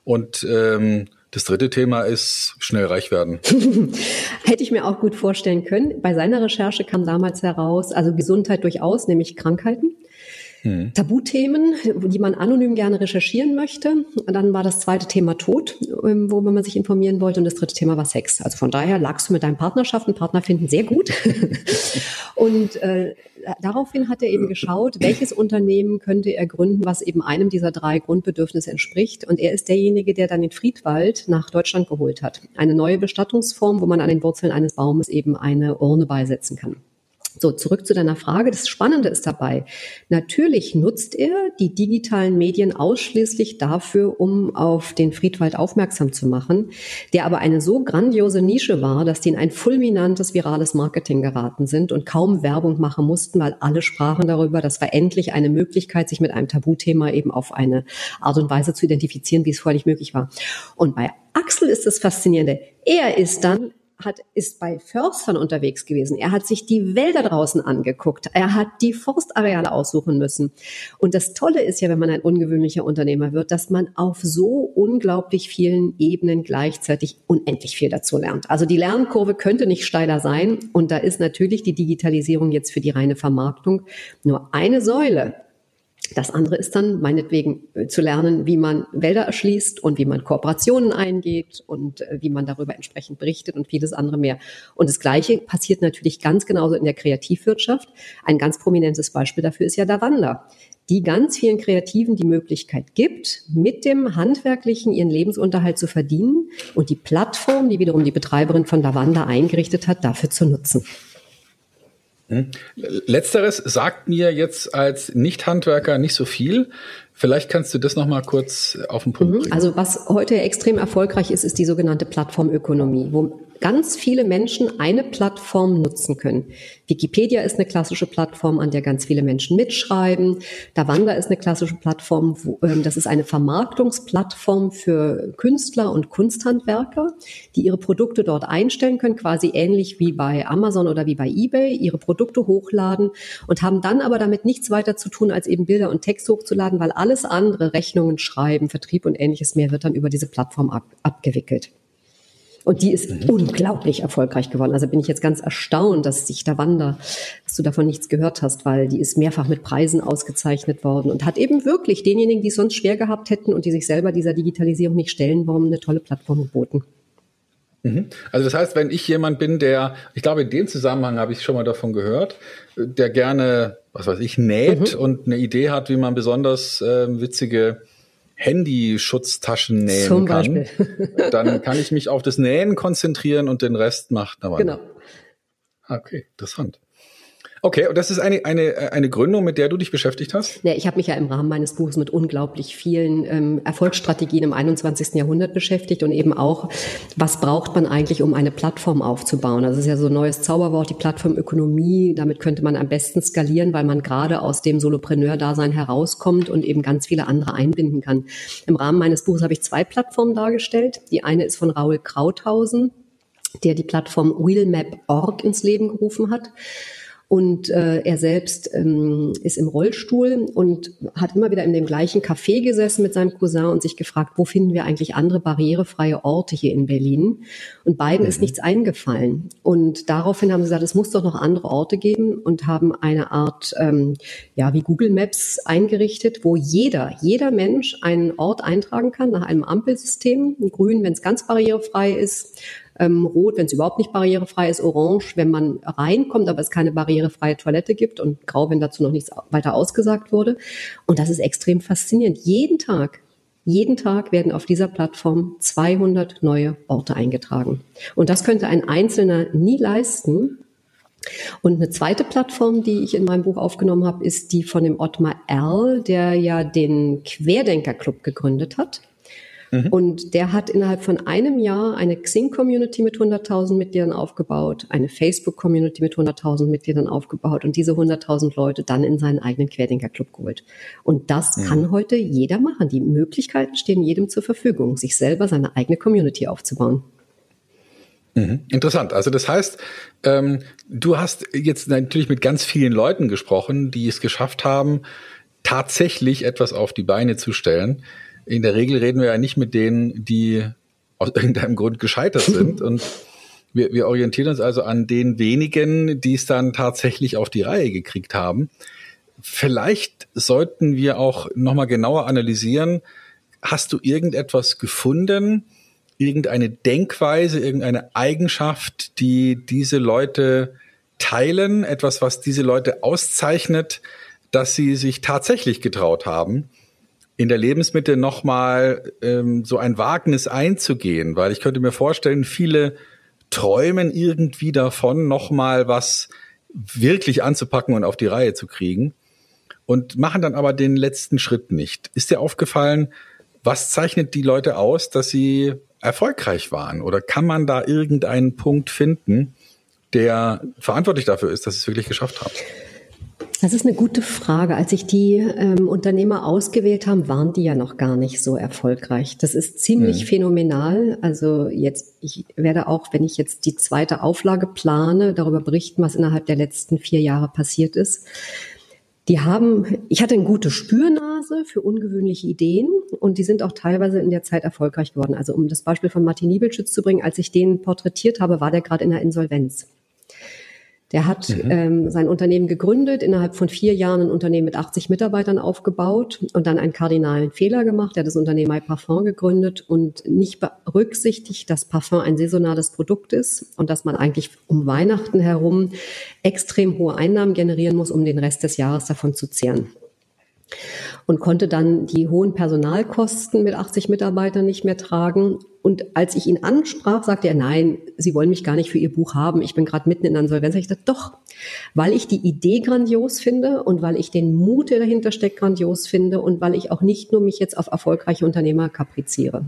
Und ähm, das dritte Thema ist schnell reich werden.
Hätte ich mir auch gut vorstellen können. Bei seiner Recherche kam damals heraus, also Gesundheit durchaus, nämlich Krankheiten. Hm. Tabuthemen, die man anonym gerne recherchieren möchte. Dann war das zweite Thema Tod, ähm, wo man sich informieren wollte. Und das dritte Thema war Sex. Also von daher lagst du mit deinem Partnerschaften, Partner finden sehr gut. und äh, daraufhin hat er eben geschaut, welches Unternehmen könnte er gründen, was eben einem dieser drei Grundbedürfnisse entspricht. Und er ist derjenige, der dann den Friedwald nach Deutschland geholt hat. Eine neue Bestattungsform, wo man an den Wurzeln eines Baumes eben eine Urne beisetzen kann. So, zurück zu deiner Frage. Das Spannende ist dabei, natürlich nutzt er die digitalen Medien ausschließlich dafür, um auf den Friedwald aufmerksam zu machen, der aber eine so grandiose Nische war, dass die in ein fulminantes virales Marketing geraten sind und kaum Werbung machen mussten, weil alle sprachen darüber, das war endlich eine Möglichkeit, sich mit einem Tabuthema eben auf eine Art und Weise zu identifizieren, wie es vorher nicht möglich war. Und bei Axel ist das Faszinierende. Er ist dann hat, ist bei Förstern unterwegs gewesen. Er hat sich die Wälder draußen angeguckt. Er hat die Forstareale aussuchen müssen. Und das Tolle ist ja, wenn man ein ungewöhnlicher Unternehmer wird, dass man auf so unglaublich vielen Ebenen gleichzeitig unendlich viel dazu lernt. Also die Lernkurve könnte nicht steiler sein. Und da ist natürlich die Digitalisierung jetzt für die reine Vermarktung nur eine Säule. Das andere ist dann meinetwegen äh, zu lernen, wie man Wälder erschließt und wie man Kooperationen eingeht und äh, wie man darüber entsprechend berichtet und vieles andere mehr. Und das Gleiche passiert natürlich ganz genauso in der Kreativwirtschaft. Ein ganz prominentes Beispiel dafür ist ja Davanda, die ganz vielen Kreativen die Möglichkeit gibt, mit dem Handwerklichen ihren Lebensunterhalt zu verdienen und die Plattform, die wiederum die Betreiberin von Davanda eingerichtet hat, dafür zu nutzen.
Hm? Letzteres sagt mir jetzt als Nicht-Handwerker nicht so viel. Vielleicht kannst du das noch mal kurz auf den Punkt
mhm. bringen. Also was heute extrem erfolgreich ist, ist die sogenannte Plattformökonomie, wo ganz viele Menschen eine Plattform nutzen können. Wikipedia ist eine klassische Plattform, an der ganz viele Menschen mitschreiben. Davanda ist eine klassische Plattform. Wo, ähm, das ist eine Vermarktungsplattform für Künstler und Kunsthandwerker, die ihre Produkte dort einstellen können, quasi ähnlich wie bei Amazon oder wie bei eBay, ihre Produkte hochladen und haben dann aber damit nichts weiter zu tun, als eben Bilder und Text hochzuladen, weil alles andere, Rechnungen schreiben, Vertrieb und ähnliches mehr, wird dann über diese Plattform ab, abgewickelt. Und die ist mhm. unglaublich erfolgreich geworden. Also bin ich jetzt ganz erstaunt, dass sich da Wander, dass du davon nichts gehört hast, weil die ist mehrfach mit Preisen ausgezeichnet worden und hat eben wirklich denjenigen, die es sonst schwer gehabt hätten und die sich selber dieser Digitalisierung nicht stellen wollen, eine tolle Plattform geboten.
Mhm. Also das heißt, wenn ich jemand bin, der, ich glaube, in dem Zusammenhang habe ich schon mal davon gehört, der gerne, was weiß ich, näht mhm. und eine Idee hat, wie man besonders äh, witzige Handyschutztaschen nähen Zum kann, Beispiel. dann kann ich mich auf das Nähen konzentrieren und den Rest macht eine Genau. Ah, okay, interessant. Okay, und das ist eine, eine, eine Gründung, mit der du dich beschäftigt hast?
Ja, ich habe mich ja im Rahmen meines Buches mit unglaublich vielen ähm, Erfolgsstrategien im 21. Jahrhundert beschäftigt und eben auch, was braucht man eigentlich, um eine Plattform aufzubauen? Also es ist ja so ein neues Zauberwort, die Plattformökonomie. Damit könnte man am besten skalieren, weil man gerade aus dem Solopreneur-Dasein herauskommt und eben ganz viele andere einbinden kann. Im Rahmen meines Buches habe ich zwei Plattformen dargestellt. Die eine ist von Raul Krauthausen, der die Plattform Wheelmap.org ins Leben gerufen hat. Und äh, er selbst ähm, ist im Rollstuhl und hat immer wieder in dem gleichen Café gesessen mit seinem Cousin und sich gefragt, wo finden wir eigentlich andere barrierefreie Orte hier in Berlin? Und beiden mhm. ist nichts eingefallen. Und daraufhin haben sie gesagt, es muss doch noch andere Orte geben und haben eine Art, ähm, ja, wie Google Maps eingerichtet, wo jeder, jeder Mensch einen Ort eintragen kann nach einem Ampelsystem. Grün, wenn es ganz barrierefrei ist, ähm, rot, wenn es überhaupt nicht barrierefrei ist, orange, wenn man reinkommt, aber es keine barrierefreie Toilette gibt und grau, wenn dazu noch nichts weiter ausgesagt wurde. Und das ist extrem faszinierend. Jeden Tag jeden Tag werden auf dieser Plattform 200 neue Orte eingetragen. Und das könnte ein Einzelner nie leisten. Und eine zweite Plattform, die ich in meinem Buch aufgenommen habe, ist die von dem Ottmar Erl, der ja den Querdenker Club gegründet hat Mhm. Und der hat innerhalb von einem Jahr eine Xing-Community mit 100.000 Mitgliedern aufgebaut, eine Facebook-Community mit 100.000 Mitgliedern aufgebaut und diese 100.000 Leute dann in seinen eigenen Querdenker-Club geholt. Und das mhm. kann heute jeder machen. Die Möglichkeiten stehen jedem zur Verfügung, sich selber seine eigene Community aufzubauen.
Mhm. Interessant. Also das heißt, ähm, du hast jetzt natürlich mit ganz vielen Leuten gesprochen, die es geschafft haben, tatsächlich etwas auf die Beine zu stellen. In der Regel reden wir ja nicht mit denen, die aus irgendeinem Grund gescheitert sind. Und wir, wir orientieren uns also an den wenigen, die es dann tatsächlich auf die Reihe gekriegt haben. Vielleicht sollten wir auch nochmal genauer analysieren, hast du irgendetwas gefunden, irgendeine Denkweise, irgendeine Eigenschaft, die diese Leute teilen, etwas, was diese Leute auszeichnet, dass sie sich tatsächlich getraut haben, in der Lebensmitte nochmal ähm, so ein Wagnis einzugehen, weil ich könnte mir vorstellen, viele träumen irgendwie davon, nochmal was wirklich anzupacken und auf die Reihe zu kriegen und machen dann aber den letzten Schritt nicht. Ist dir aufgefallen, was zeichnet die Leute aus, dass sie erfolgreich waren? Oder kann man da irgendeinen Punkt finden, der verantwortlich dafür ist, dass sie es wirklich geschafft haben?
Das ist eine gute Frage. Als ich die ähm, Unternehmer ausgewählt haben, waren die ja noch gar nicht so erfolgreich. Das ist ziemlich mhm. phänomenal. Also jetzt, ich werde auch, wenn ich jetzt die zweite Auflage plane, darüber berichten, was innerhalb der letzten vier Jahre passiert ist. Die haben, ich hatte eine gute Spürnase für ungewöhnliche Ideen und die sind auch teilweise in der Zeit erfolgreich geworden. Also um das Beispiel von Martin Niebelschütz zu bringen, als ich den porträtiert habe, war der gerade in der Insolvenz. Der hat mhm. ähm, sein Unternehmen gegründet, innerhalb von vier Jahren ein Unternehmen mit 80 Mitarbeitern aufgebaut und dann einen kardinalen Fehler gemacht. Er hat das Unternehmen My Parfum gegründet und nicht berücksichtigt, dass Parfum ein saisonales Produkt ist und dass man eigentlich um Weihnachten herum extrem hohe Einnahmen generieren muss, um den Rest des Jahres davon zu zehren und konnte dann die hohen Personalkosten mit 80 Mitarbeitern nicht mehr tragen. Und als ich ihn ansprach, sagte er, nein, Sie wollen mich gar nicht für Ihr Buch haben. Ich bin gerade mitten in Insolvenz. Ich dachte, doch, weil ich die Idee grandios finde und weil ich den Mut, der dahinter steckt, grandios finde und weil ich auch nicht nur mich jetzt auf erfolgreiche Unternehmer kapriziere.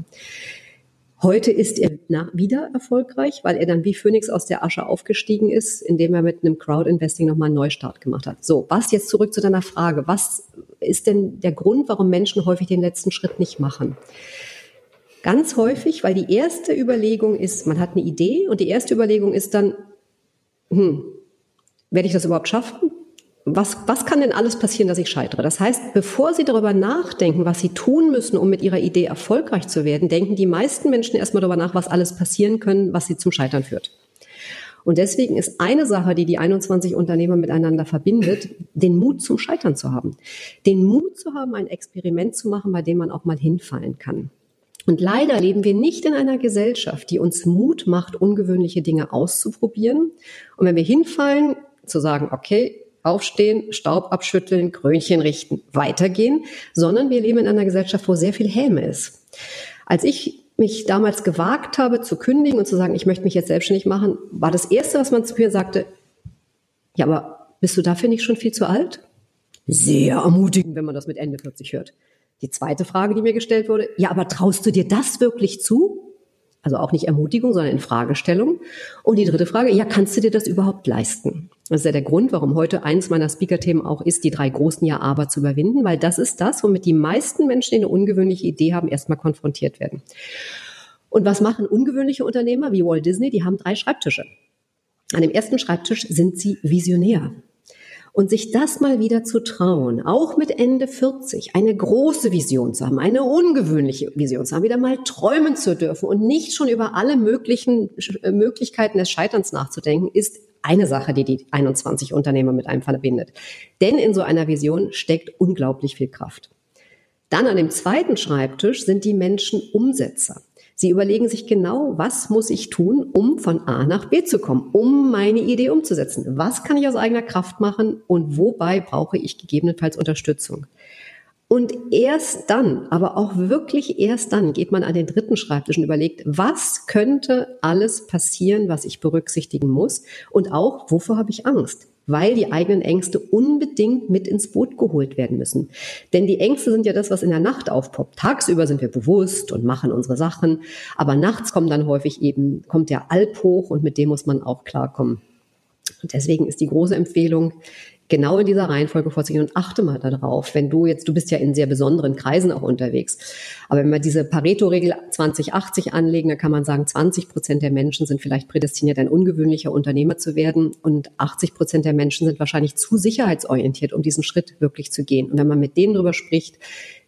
Heute ist er wieder erfolgreich, weil er dann wie Phoenix aus der Asche aufgestiegen ist, indem er mit einem Crowd-Investing nochmal einen Neustart gemacht hat. So, was jetzt zurück zu deiner Frage. Was ist denn der Grund, warum Menschen häufig den letzten Schritt nicht machen? Ganz häufig, weil die erste Überlegung ist, man hat eine Idee und die erste Überlegung ist dann, hm, werde ich das überhaupt schaffen? was, was kann denn alles passieren, dass ich scheitere? Das heißt, bevor Sie darüber nachdenken, was Sie tun müssen, um mit Ihrer Idee erfolgreich zu werden, denken die meisten Menschen erstmal darüber nach, was alles passieren können, was sie zum Scheitern führt. Und deswegen ist eine Sache, die die 21 Unternehmer miteinander verbindet, den Mut zum Scheitern zu haben. Den Mut zu haben, ein Experiment zu machen, bei dem man auch mal hinfallen kann. Und leider leben wir nicht in einer Gesellschaft, die uns Mut macht, ungewöhnliche Dinge auszuprobieren. Und wenn wir hinfallen, zu sagen, okay, aufstehen, Staub abschütteln, Krönchen richten, weitergehen, sondern wir leben in einer Gesellschaft, wo sehr viel Häme ist. Als ich mich damals gewagt habe zu kündigen und zu sagen, ich möchte mich jetzt selbstständig machen, war das Erste, was man zu mir sagte, ja, aber bist du dafür nicht schon viel zu alt? Sehr ermutigend, wenn man das mit Ende 40 hört. Die zweite Frage, die mir gestellt wurde, ja, aber traust du dir das wirklich zu? Also auch nicht Ermutigung, sondern in Fragestellung. Und die dritte Frage, ja, kannst du dir das überhaupt leisten? Das ist ja der Grund, warum heute eins meiner Speaker-Themen auch ist, die drei großen Ja-Aber zu überwinden, weil das ist das, womit die meisten Menschen, die eine ungewöhnliche Idee haben, erstmal konfrontiert werden. Und was machen ungewöhnliche Unternehmer wie Walt Disney? Die haben drei Schreibtische. An dem ersten Schreibtisch sind sie visionär. Und sich das mal wieder zu trauen, auch mit Ende 40, eine große Vision zu haben, eine ungewöhnliche Vision zu haben, wieder mal träumen zu dürfen und nicht schon über alle möglichen äh, Möglichkeiten des Scheiterns nachzudenken, ist eine Sache, die die 21 Unternehmer mit einem verbindet. Denn in so einer Vision steckt unglaublich viel Kraft. Dann an dem zweiten Schreibtisch sind die Menschen Umsetzer. Sie überlegen sich genau, was muss ich tun, um von A nach B zu kommen, um meine Idee umzusetzen. Was kann ich aus eigener Kraft machen und wobei brauche ich gegebenenfalls Unterstützung? Und erst dann, aber auch wirklich erst dann geht man an den dritten Schreibtisch und überlegt, was könnte alles passieren, was ich berücksichtigen muss und auch, wovor habe ich Angst? Weil die eigenen Ängste unbedingt mit ins Boot geholt werden müssen. Denn die Ängste sind ja das, was in der Nacht aufpoppt. Tagsüber sind wir bewusst und machen unsere Sachen, aber nachts kommt dann häufig eben, kommt der Alp hoch und mit dem muss man auch klarkommen. Und deswegen ist die große Empfehlung, genau in dieser Reihenfolge vorzugehen und achte mal darauf, wenn du jetzt, du bist ja in sehr besonderen Kreisen auch unterwegs, aber wenn wir diese Pareto-Regel 2080 anlegen, dann kann man sagen, 20 Prozent der Menschen sind vielleicht prädestiniert, ein ungewöhnlicher Unternehmer zu werden und 80 Prozent der Menschen sind wahrscheinlich zu sicherheitsorientiert, um diesen Schritt wirklich zu gehen. Und wenn man mit denen drüber spricht,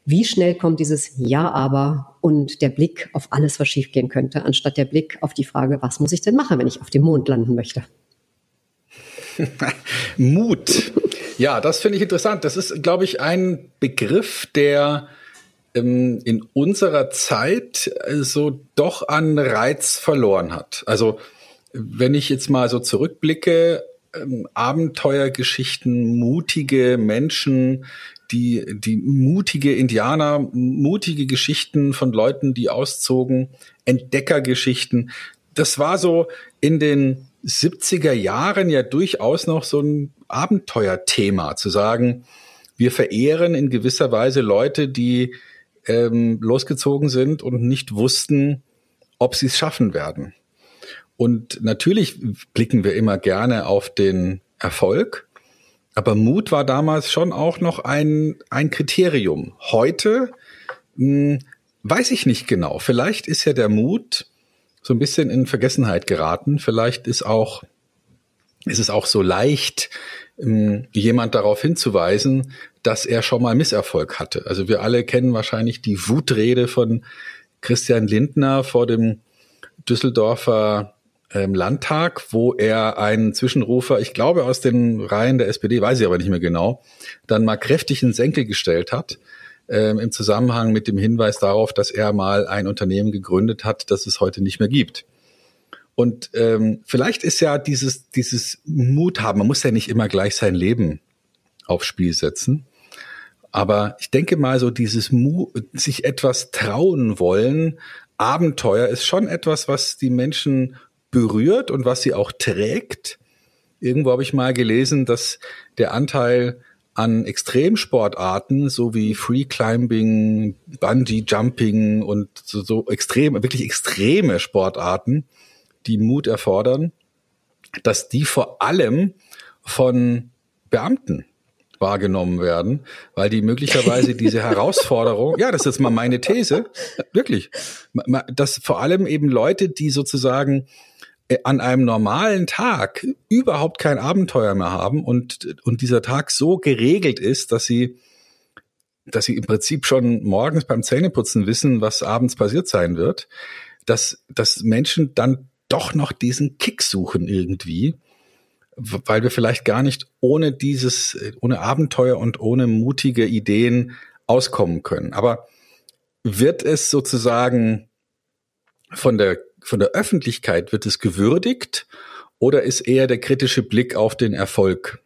wie schnell kommt dieses Ja aber und der Blick auf alles, was schiefgehen könnte, anstatt der Blick auf die Frage, was muss ich denn machen, wenn ich auf dem Mond landen möchte?
Mut. Ja, das finde ich interessant. Das ist, glaube ich, ein Begriff, der ähm, in unserer Zeit äh, so doch an Reiz verloren hat. Also wenn ich jetzt mal so zurückblicke, ähm, Abenteuergeschichten, mutige Menschen, die, die mutige Indianer, mutige Geschichten von Leuten, die auszogen, Entdeckergeschichten. Das war so in den 70er Jahren ja durchaus noch so ein Abenteuerthema, zu sagen, wir verehren in gewisser Weise Leute, die ähm, losgezogen sind und nicht wussten, ob sie es schaffen werden. Und natürlich blicken wir immer gerne auf den Erfolg, aber Mut war damals schon auch noch ein, ein Kriterium. Heute mh, hm, weiß ich nicht genau. Vielleicht ist ja der Mut so ein bisschen in Vergessenheit geraten. Vielleicht ist auch, ist es auch so leicht, ähm, jemand darauf hinzuweisen, dass er schon mal Misserfolg hatte. Also wir alle kennen wahrscheinlich die Wutrede von Christian Lindner vor dem Düsseldorfer ähm, Landtag, wo er einen Zwischenrufer, ich glaube aus den Reihen der SPD, weiß ich aber nicht mehr genau, dann mal kräftig in Senkel gestellt hat ähm, im Zusammenhang mit dem Hinweis darauf, dass er mal ein Unternehmen gegründet hat, das es heute nicht mehr gibt. Und ähm, vielleicht ist ja dieses, dieses Mut haben, man muss ja nicht immer gleich sein Leben aufs Spiel setzen. Aber ich denke mal, so dieses Mu sich etwas trauen wollen, Abenteuer ist schon etwas, was die Menschen berührt und was sie auch trägt. Irgendwo habe ich mal gelesen, dass der Anteil an Extremsportarten, so wie Free Climbing, Bungee Jumping und so, so extrem, wirklich extreme Sportarten, die Mut erfordern, dass die vor allem von Beamten wahrgenommen werden, weil die möglicherweise diese Herausforderung, ja, das ist jetzt mal meine These, wirklich, dass vor allem eben Leute, die sozusagen an einem normalen Tag überhaupt kein Abenteuer mehr haben und, und dieser Tag so geregelt ist, dass sie, dass sie im Prinzip schon morgens beim Zähneputzen wissen, was abends passiert sein wird, dass, dass Menschen dann doch noch diesen Kick suchen irgendwie, weil wir vielleicht gar nicht ohne dieses, ohne Abenteuer und ohne mutige Ideen auskommen können. Aber wird es sozusagen von der von der Öffentlichkeit wird es gewürdigt oder ist eher der kritische Blick auf den Erfolg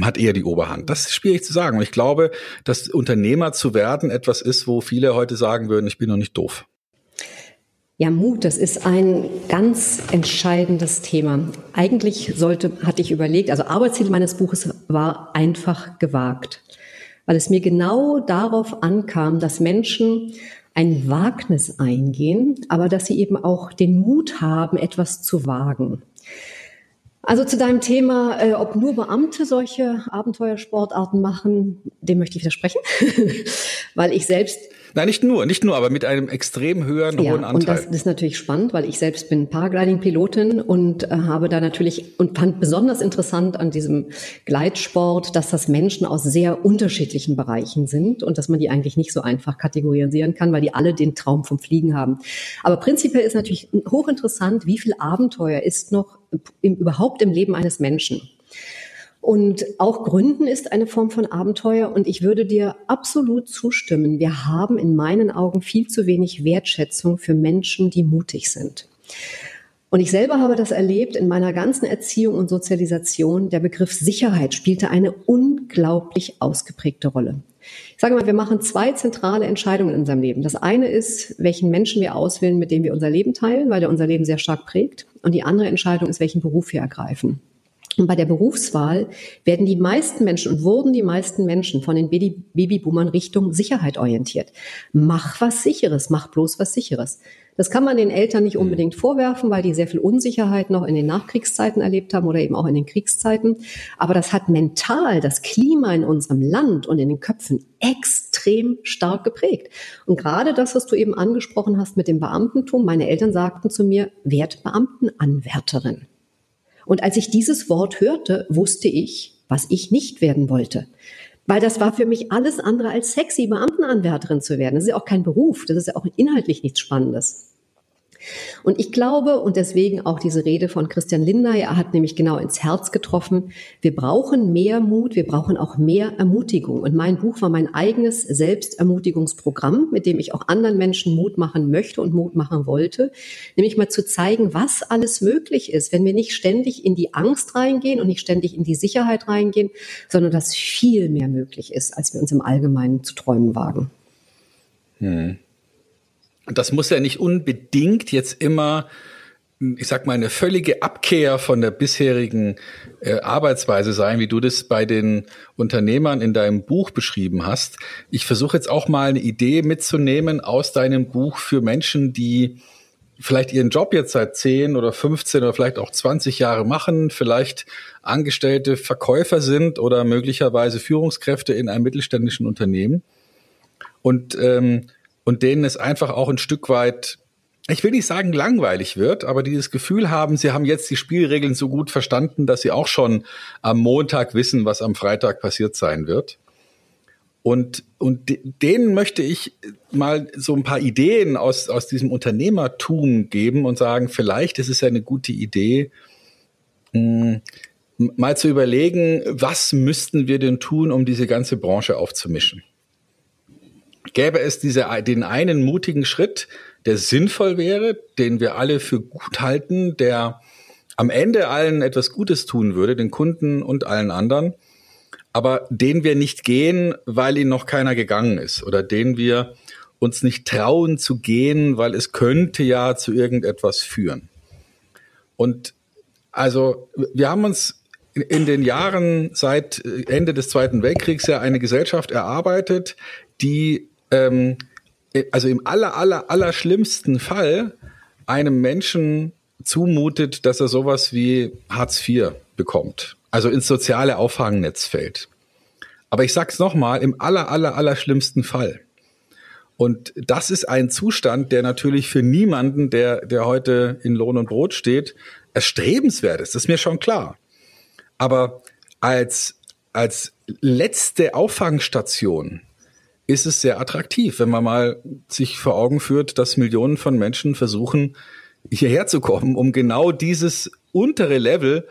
hat eher die Oberhand. Das ist schwierig zu sagen. Und ich glaube, dass Unternehmer zu werden etwas ist, wo viele heute sagen würden, ich bin noch nicht doof.
Ja, Mut, das ist ein ganz entscheidendes Thema. Eigentlich sollte, hatte ich überlegt, also Arbeitsziel meines Buches war einfach gewagt, weil es mir genau darauf ankam, dass Menschen ein Wagnis eingehen, aber dass sie eben auch den Mut haben, etwas zu wagen. Also zu deinem Thema, äh, ob nur Beamte solche Abenteuersportarten machen, dem möchte ich widersprechen, weil ich selbst
Nein, nicht nur, nicht nur, aber mit einem extrem höheren, ja, hohen Anteil.
Und das, ist natürlich spannend, weil ich selbst bin Paragliding-Pilotin und äh, habe da natürlich und fand besonders interessant an diesem Gleitsport, dass das Menschen aus sehr unterschiedlichen Bereichen sind und dass man die eigentlich nicht so einfach kategorisieren kann, weil die alle den Traum vom Fliegen haben. Aber prinzipiell ist natürlich hochinteressant, wie viel Abenteuer ist noch im, überhaupt im Leben eines Menschen. Und auch Gründen ist eine Form von Abenteuer. Und ich würde dir absolut zustimmen. Wir haben in meinen Augen viel zu wenig Wertschätzung für Menschen, die mutig sind. Und ich selber habe das erlebt in meiner ganzen Erziehung und Sozialisation. Der Begriff Sicherheit spielte eine unglaublich ausgeprägte Rolle. Ich sage mal, wir machen zwei zentrale Entscheidungen in unserem Leben. Das eine ist, welchen Menschen wir auswählen, mit dem wir unser Leben teilen, weil der unser Leben sehr stark prägt. Und die andere Entscheidung ist, welchen Beruf wir ergreifen. Und bei der Berufswahl werden die meisten Menschen und wurden die meisten Menschen von den Babyboomern Richtung Sicherheit orientiert. Mach was Sicheres, mach bloß was Sicheres. Das kann man den Eltern nicht unbedingt vorwerfen, weil die sehr viel Unsicherheit noch in den Nachkriegszeiten erlebt haben oder eben auch in den Kriegszeiten. Aber das hat mental das Klima in unserem Land und in den Köpfen extrem stark geprägt. Und gerade das, was du eben angesprochen hast mit dem Beamtentum, meine Eltern sagten zu mir, werd Beamtenanwärterin. Und als ich dieses Wort hörte, wusste ich, was ich nicht werden wollte. Weil das war für mich alles andere als sexy, Beamtenanwärterin zu werden. Das ist ja auch kein Beruf, das ist ja auch inhaltlich nichts Spannendes. Und ich glaube, und deswegen auch diese Rede von Christian Lindner, er hat nämlich genau ins Herz getroffen, wir brauchen mehr Mut, wir brauchen auch mehr Ermutigung. Und mein Buch war mein eigenes Selbstermutigungsprogramm, mit dem ich auch anderen Menschen Mut machen möchte und Mut machen wollte, nämlich mal zu zeigen, was alles möglich ist, wenn wir nicht ständig in die Angst reingehen und nicht ständig in die Sicherheit reingehen, sondern dass viel mehr möglich ist, als wir uns im Allgemeinen zu träumen wagen.
Hm. Das muss ja nicht unbedingt jetzt immer, ich sag mal, eine völlige Abkehr von der bisherigen äh, Arbeitsweise sein, wie du das bei den Unternehmern in deinem Buch beschrieben hast. Ich versuche jetzt auch mal eine Idee mitzunehmen aus deinem Buch für Menschen, die vielleicht ihren Job jetzt seit 10 oder 15 oder vielleicht auch 20 Jahre machen, vielleicht angestellte Verkäufer sind oder möglicherweise Führungskräfte in einem mittelständischen Unternehmen. Und ähm, und denen es einfach auch ein Stück weit, ich will nicht sagen langweilig wird, aber dieses Gefühl haben, sie haben jetzt die Spielregeln so gut verstanden, dass sie auch schon am Montag wissen, was am Freitag passiert sein wird. Und, und denen möchte ich mal so ein paar Ideen aus, aus diesem Unternehmertum geben und sagen, vielleicht ist es ja eine gute Idee, hm, mal zu überlegen, was müssten wir denn tun, um diese ganze Branche aufzumischen gäbe es diese, den einen mutigen Schritt, der sinnvoll wäre, den wir alle für gut halten, der am Ende allen etwas Gutes tun würde, den Kunden und allen anderen, aber den wir nicht gehen, weil ihn noch keiner gegangen ist oder den wir uns nicht trauen zu gehen, weil es könnte ja zu irgendetwas führen. Und also wir haben uns in den Jahren seit Ende des Zweiten Weltkriegs ja eine Gesellschaft erarbeitet, die ähm, also im aller, aller, aller schlimmsten Fall einem Menschen zumutet, dass er sowas wie Hartz IV bekommt, also ins soziale Auffangnetz fällt. Aber ich sag's nochmal, im aller, aller, aller schlimmsten Fall. Und das ist ein Zustand, der natürlich für niemanden, der, der heute in Lohn und Brot steht, erstrebenswert ist. Das ist mir schon klar. Aber als, als letzte Auffangstation ist es sehr attraktiv, wenn man mal sich vor Augen führt, dass Millionen von Menschen versuchen, hierher zu kommen, um genau dieses untere Level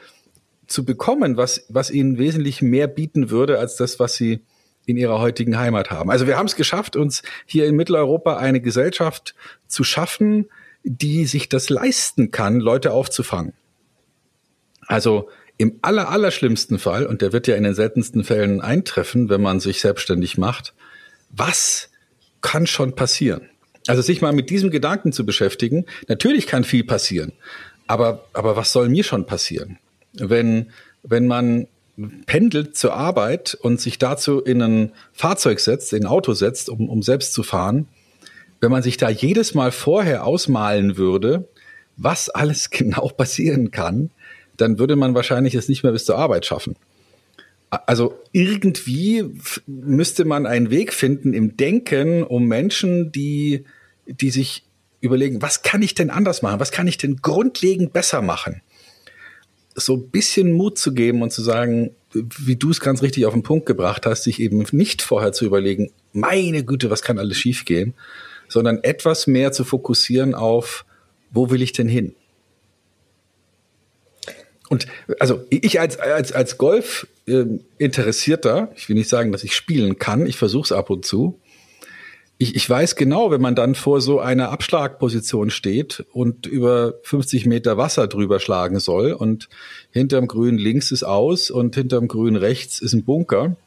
zu bekommen, was, was ihnen wesentlich mehr bieten würde als das, was sie in ihrer heutigen Heimat haben. Also wir haben es geschafft, uns hier in Mitteleuropa eine Gesellschaft zu schaffen, die sich das leisten kann, Leute aufzufangen. Also im aller, aller schlimmsten Fall, und der wird ja in den seltensten Fällen eintreffen, wenn man sich selbstständig macht, was kann schon passieren? Also sich mal mit diesem Gedanken zu beschäftigen, natürlich kann viel passieren, aber, aber was soll mir schon passieren? Wenn, wenn man pendelt zur Arbeit und sich dazu in ein Fahrzeug setzt, in ein Auto setzt, um, um selbst zu fahren, wenn man sich da jedes Mal vorher ausmalen würde, was alles genau passieren kann, dann würde man wahrscheinlich es nicht mehr bis zur Arbeit schaffen. Also irgendwie müsste man einen Weg finden im Denken, um Menschen, die, die sich überlegen, was kann ich denn anders machen? Was kann ich denn grundlegend besser machen? So ein bisschen Mut zu geben und zu sagen, wie du es ganz richtig auf den Punkt gebracht hast, sich eben nicht vorher zu überlegen, meine Güte, was kann alles schiefgehen, sondern etwas mehr zu fokussieren auf, wo will ich denn hin? Und also ich als, als, als Golf-Interessierter, äh, ich will nicht sagen, dass ich spielen kann, ich versuche es ab und zu. Ich, ich weiß genau, wenn man dann vor so einer Abschlagposition steht und über 50 Meter Wasser drüber schlagen soll und hinterm Grün links ist aus und hinterm Grün rechts ist ein Bunker.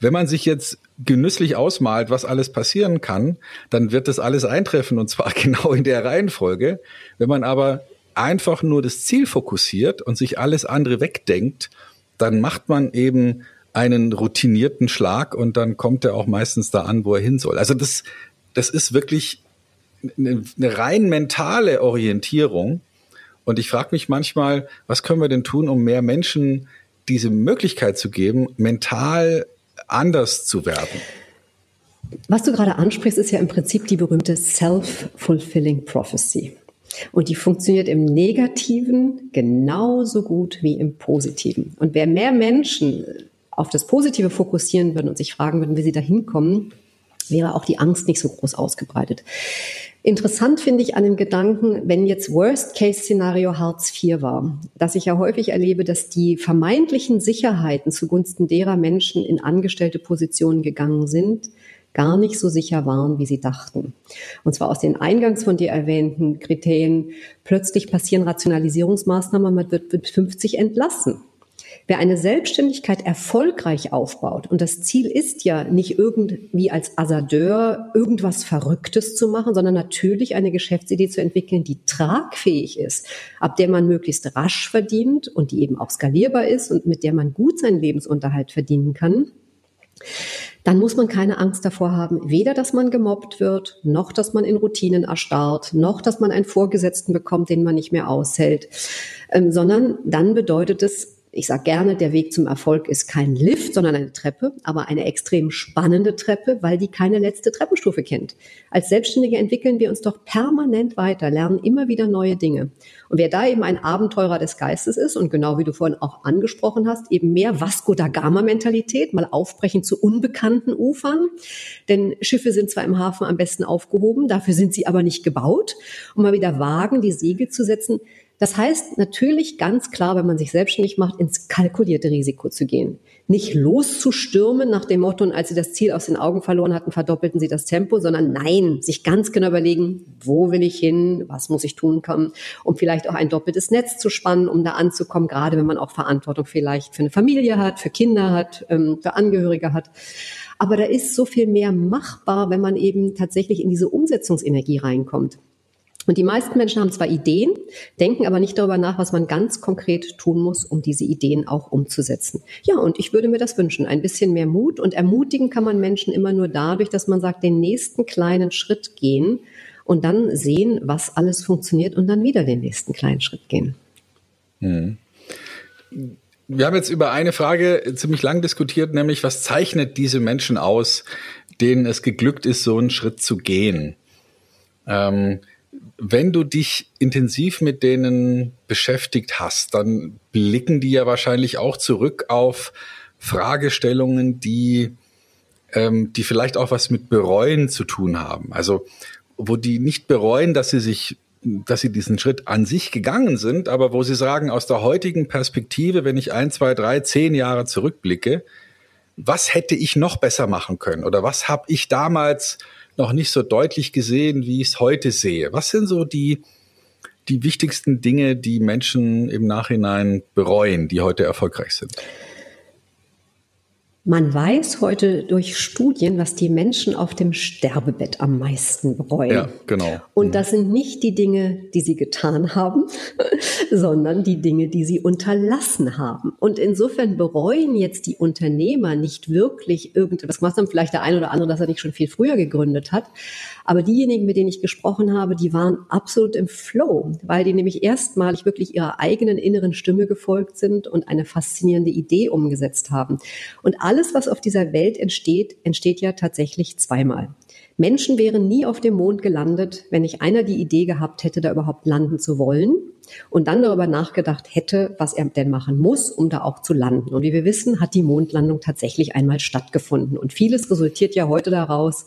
Wenn man sich jetzt genüsslich ausmalt, was alles passieren kann, dann wird das alles eintreffen und zwar genau in der Reihenfolge. Wenn man aber einfach nur das Ziel fokussiert und sich alles andere wegdenkt, dann macht man eben einen routinierten Schlag und dann kommt er auch meistens da an, wo er hin soll. Also das, das ist wirklich eine, eine rein mentale Orientierung. Und ich frage mich manchmal, was können wir denn tun, um mehr Menschen diese Möglichkeit zu geben, mental anders zu werden?
Was du gerade ansprichst, ist ja im Prinzip die berühmte Self-Fulfilling Prophecy. Und die funktioniert im Negativen genauso gut wie im Positiven. Und wer mehr Menschen auf das Positive fokussieren würden und sich fragen würden, wie sie da hinkommen, wäre auch die Angst nicht so groß ausgebreitet. Interessant finde ich an dem Gedanken, wenn jetzt Worst-Case-Szenario Hartz IV war, dass ich ja häufig erlebe, dass die vermeintlichen Sicherheiten zugunsten derer Menschen in angestellte Positionen gegangen sind, gar nicht so sicher waren, wie sie dachten. Und zwar aus den eingangs von dir erwähnten Kriterien, plötzlich passieren Rationalisierungsmaßnahmen, man wird mit 50 entlassen. Wer eine Selbstständigkeit erfolgreich aufbaut, und das Ziel ist ja nicht irgendwie als Assadeur irgendwas Verrücktes zu machen, sondern natürlich eine Geschäftsidee zu entwickeln, die tragfähig ist, ab der man möglichst rasch verdient und die eben auch skalierbar ist und mit der man gut seinen Lebensunterhalt verdienen kann, dann muss man keine Angst davor haben, weder dass man gemobbt wird, noch dass man in Routinen erstarrt, noch dass man einen Vorgesetzten bekommt, den man nicht mehr aushält, ähm, sondern dann bedeutet es ich sage gerne, der Weg zum Erfolg ist kein Lift, sondern eine Treppe, aber eine extrem spannende Treppe, weil die keine letzte Treppenstufe kennt. Als Selbstständige entwickeln wir uns doch permanent weiter, lernen immer wieder neue Dinge. Und wer da eben ein Abenteurer des Geistes ist und genau wie du vorhin auch angesprochen hast, eben mehr Vasco da Gama Mentalität, mal aufbrechen zu unbekannten Ufern. Denn Schiffe sind zwar im Hafen am besten aufgehoben, dafür sind sie aber nicht gebaut. Und mal wieder wagen, die Segel zu setzen, das heißt natürlich ganz klar, wenn man sich selbstständig macht, ins kalkulierte Risiko zu gehen. Nicht loszustürmen nach dem Motto, und als sie das Ziel aus den Augen verloren hatten, verdoppelten sie das Tempo, sondern nein, sich ganz genau überlegen, wo will ich hin, was muss ich tun können, um vielleicht auch ein doppeltes Netz zu spannen, um da anzukommen, gerade wenn man auch Verantwortung vielleicht für eine Familie hat, für Kinder hat, ähm, für Angehörige hat. Aber da ist so viel mehr machbar, wenn man eben tatsächlich in diese Umsetzungsenergie reinkommt. Und die meisten Menschen haben zwar Ideen, denken aber nicht darüber nach, was man ganz konkret tun muss, um diese Ideen auch umzusetzen. Ja, und ich würde mir das wünschen, ein bisschen mehr Mut. Und ermutigen kann man Menschen immer nur dadurch, dass man sagt, den nächsten kleinen Schritt gehen und dann sehen, was alles funktioniert und dann wieder den nächsten kleinen Schritt gehen.
Hm. Wir haben jetzt über eine Frage ziemlich lang diskutiert, nämlich was zeichnet diese Menschen aus, denen es geglückt ist, so einen Schritt zu gehen? Ähm, wenn du dich intensiv mit denen beschäftigt hast, dann blicken die ja wahrscheinlich auch zurück auf Fragestellungen, die, ähm, die vielleicht auch was mit Bereuen zu tun haben. Also wo die nicht bereuen, dass sie sich dass sie diesen Schritt an sich gegangen sind, aber wo sie sagen, aus der heutigen Perspektive, wenn ich ein, zwei, drei, zehn Jahre zurückblicke, was hätte ich noch besser machen können oder was habe ich damals noch nicht so deutlich gesehen, wie ich es heute sehe. Was sind so die, die wichtigsten Dinge, die Menschen im Nachhinein bereuen, die heute erfolgreich sind?
Man weiß heute durch Studien, was die Menschen auf dem Sterbebett am meisten bereuen. Ja,
genau.
Und mhm. das sind nicht die Dinge, die sie getan haben, sondern die Dinge, die sie unterlassen haben. Und insofern bereuen jetzt die Unternehmer nicht wirklich irgendetwas gemacht haben. Vielleicht der eine oder andere, dass er nicht schon viel früher gegründet hat. Aber diejenigen, mit denen ich gesprochen habe, die waren absolut im Flow, weil die nämlich erstmalig wirklich ihrer eigenen inneren Stimme gefolgt sind und eine faszinierende Idee umgesetzt haben. Und alles, was auf dieser Welt entsteht, entsteht ja tatsächlich zweimal. Menschen wären nie auf dem Mond gelandet, wenn nicht einer die Idee gehabt hätte, da überhaupt landen zu wollen und dann darüber nachgedacht hätte, was er denn machen muss, um da auch zu landen. Und wie wir wissen, hat die Mondlandung tatsächlich einmal stattgefunden. Und vieles resultiert ja heute daraus,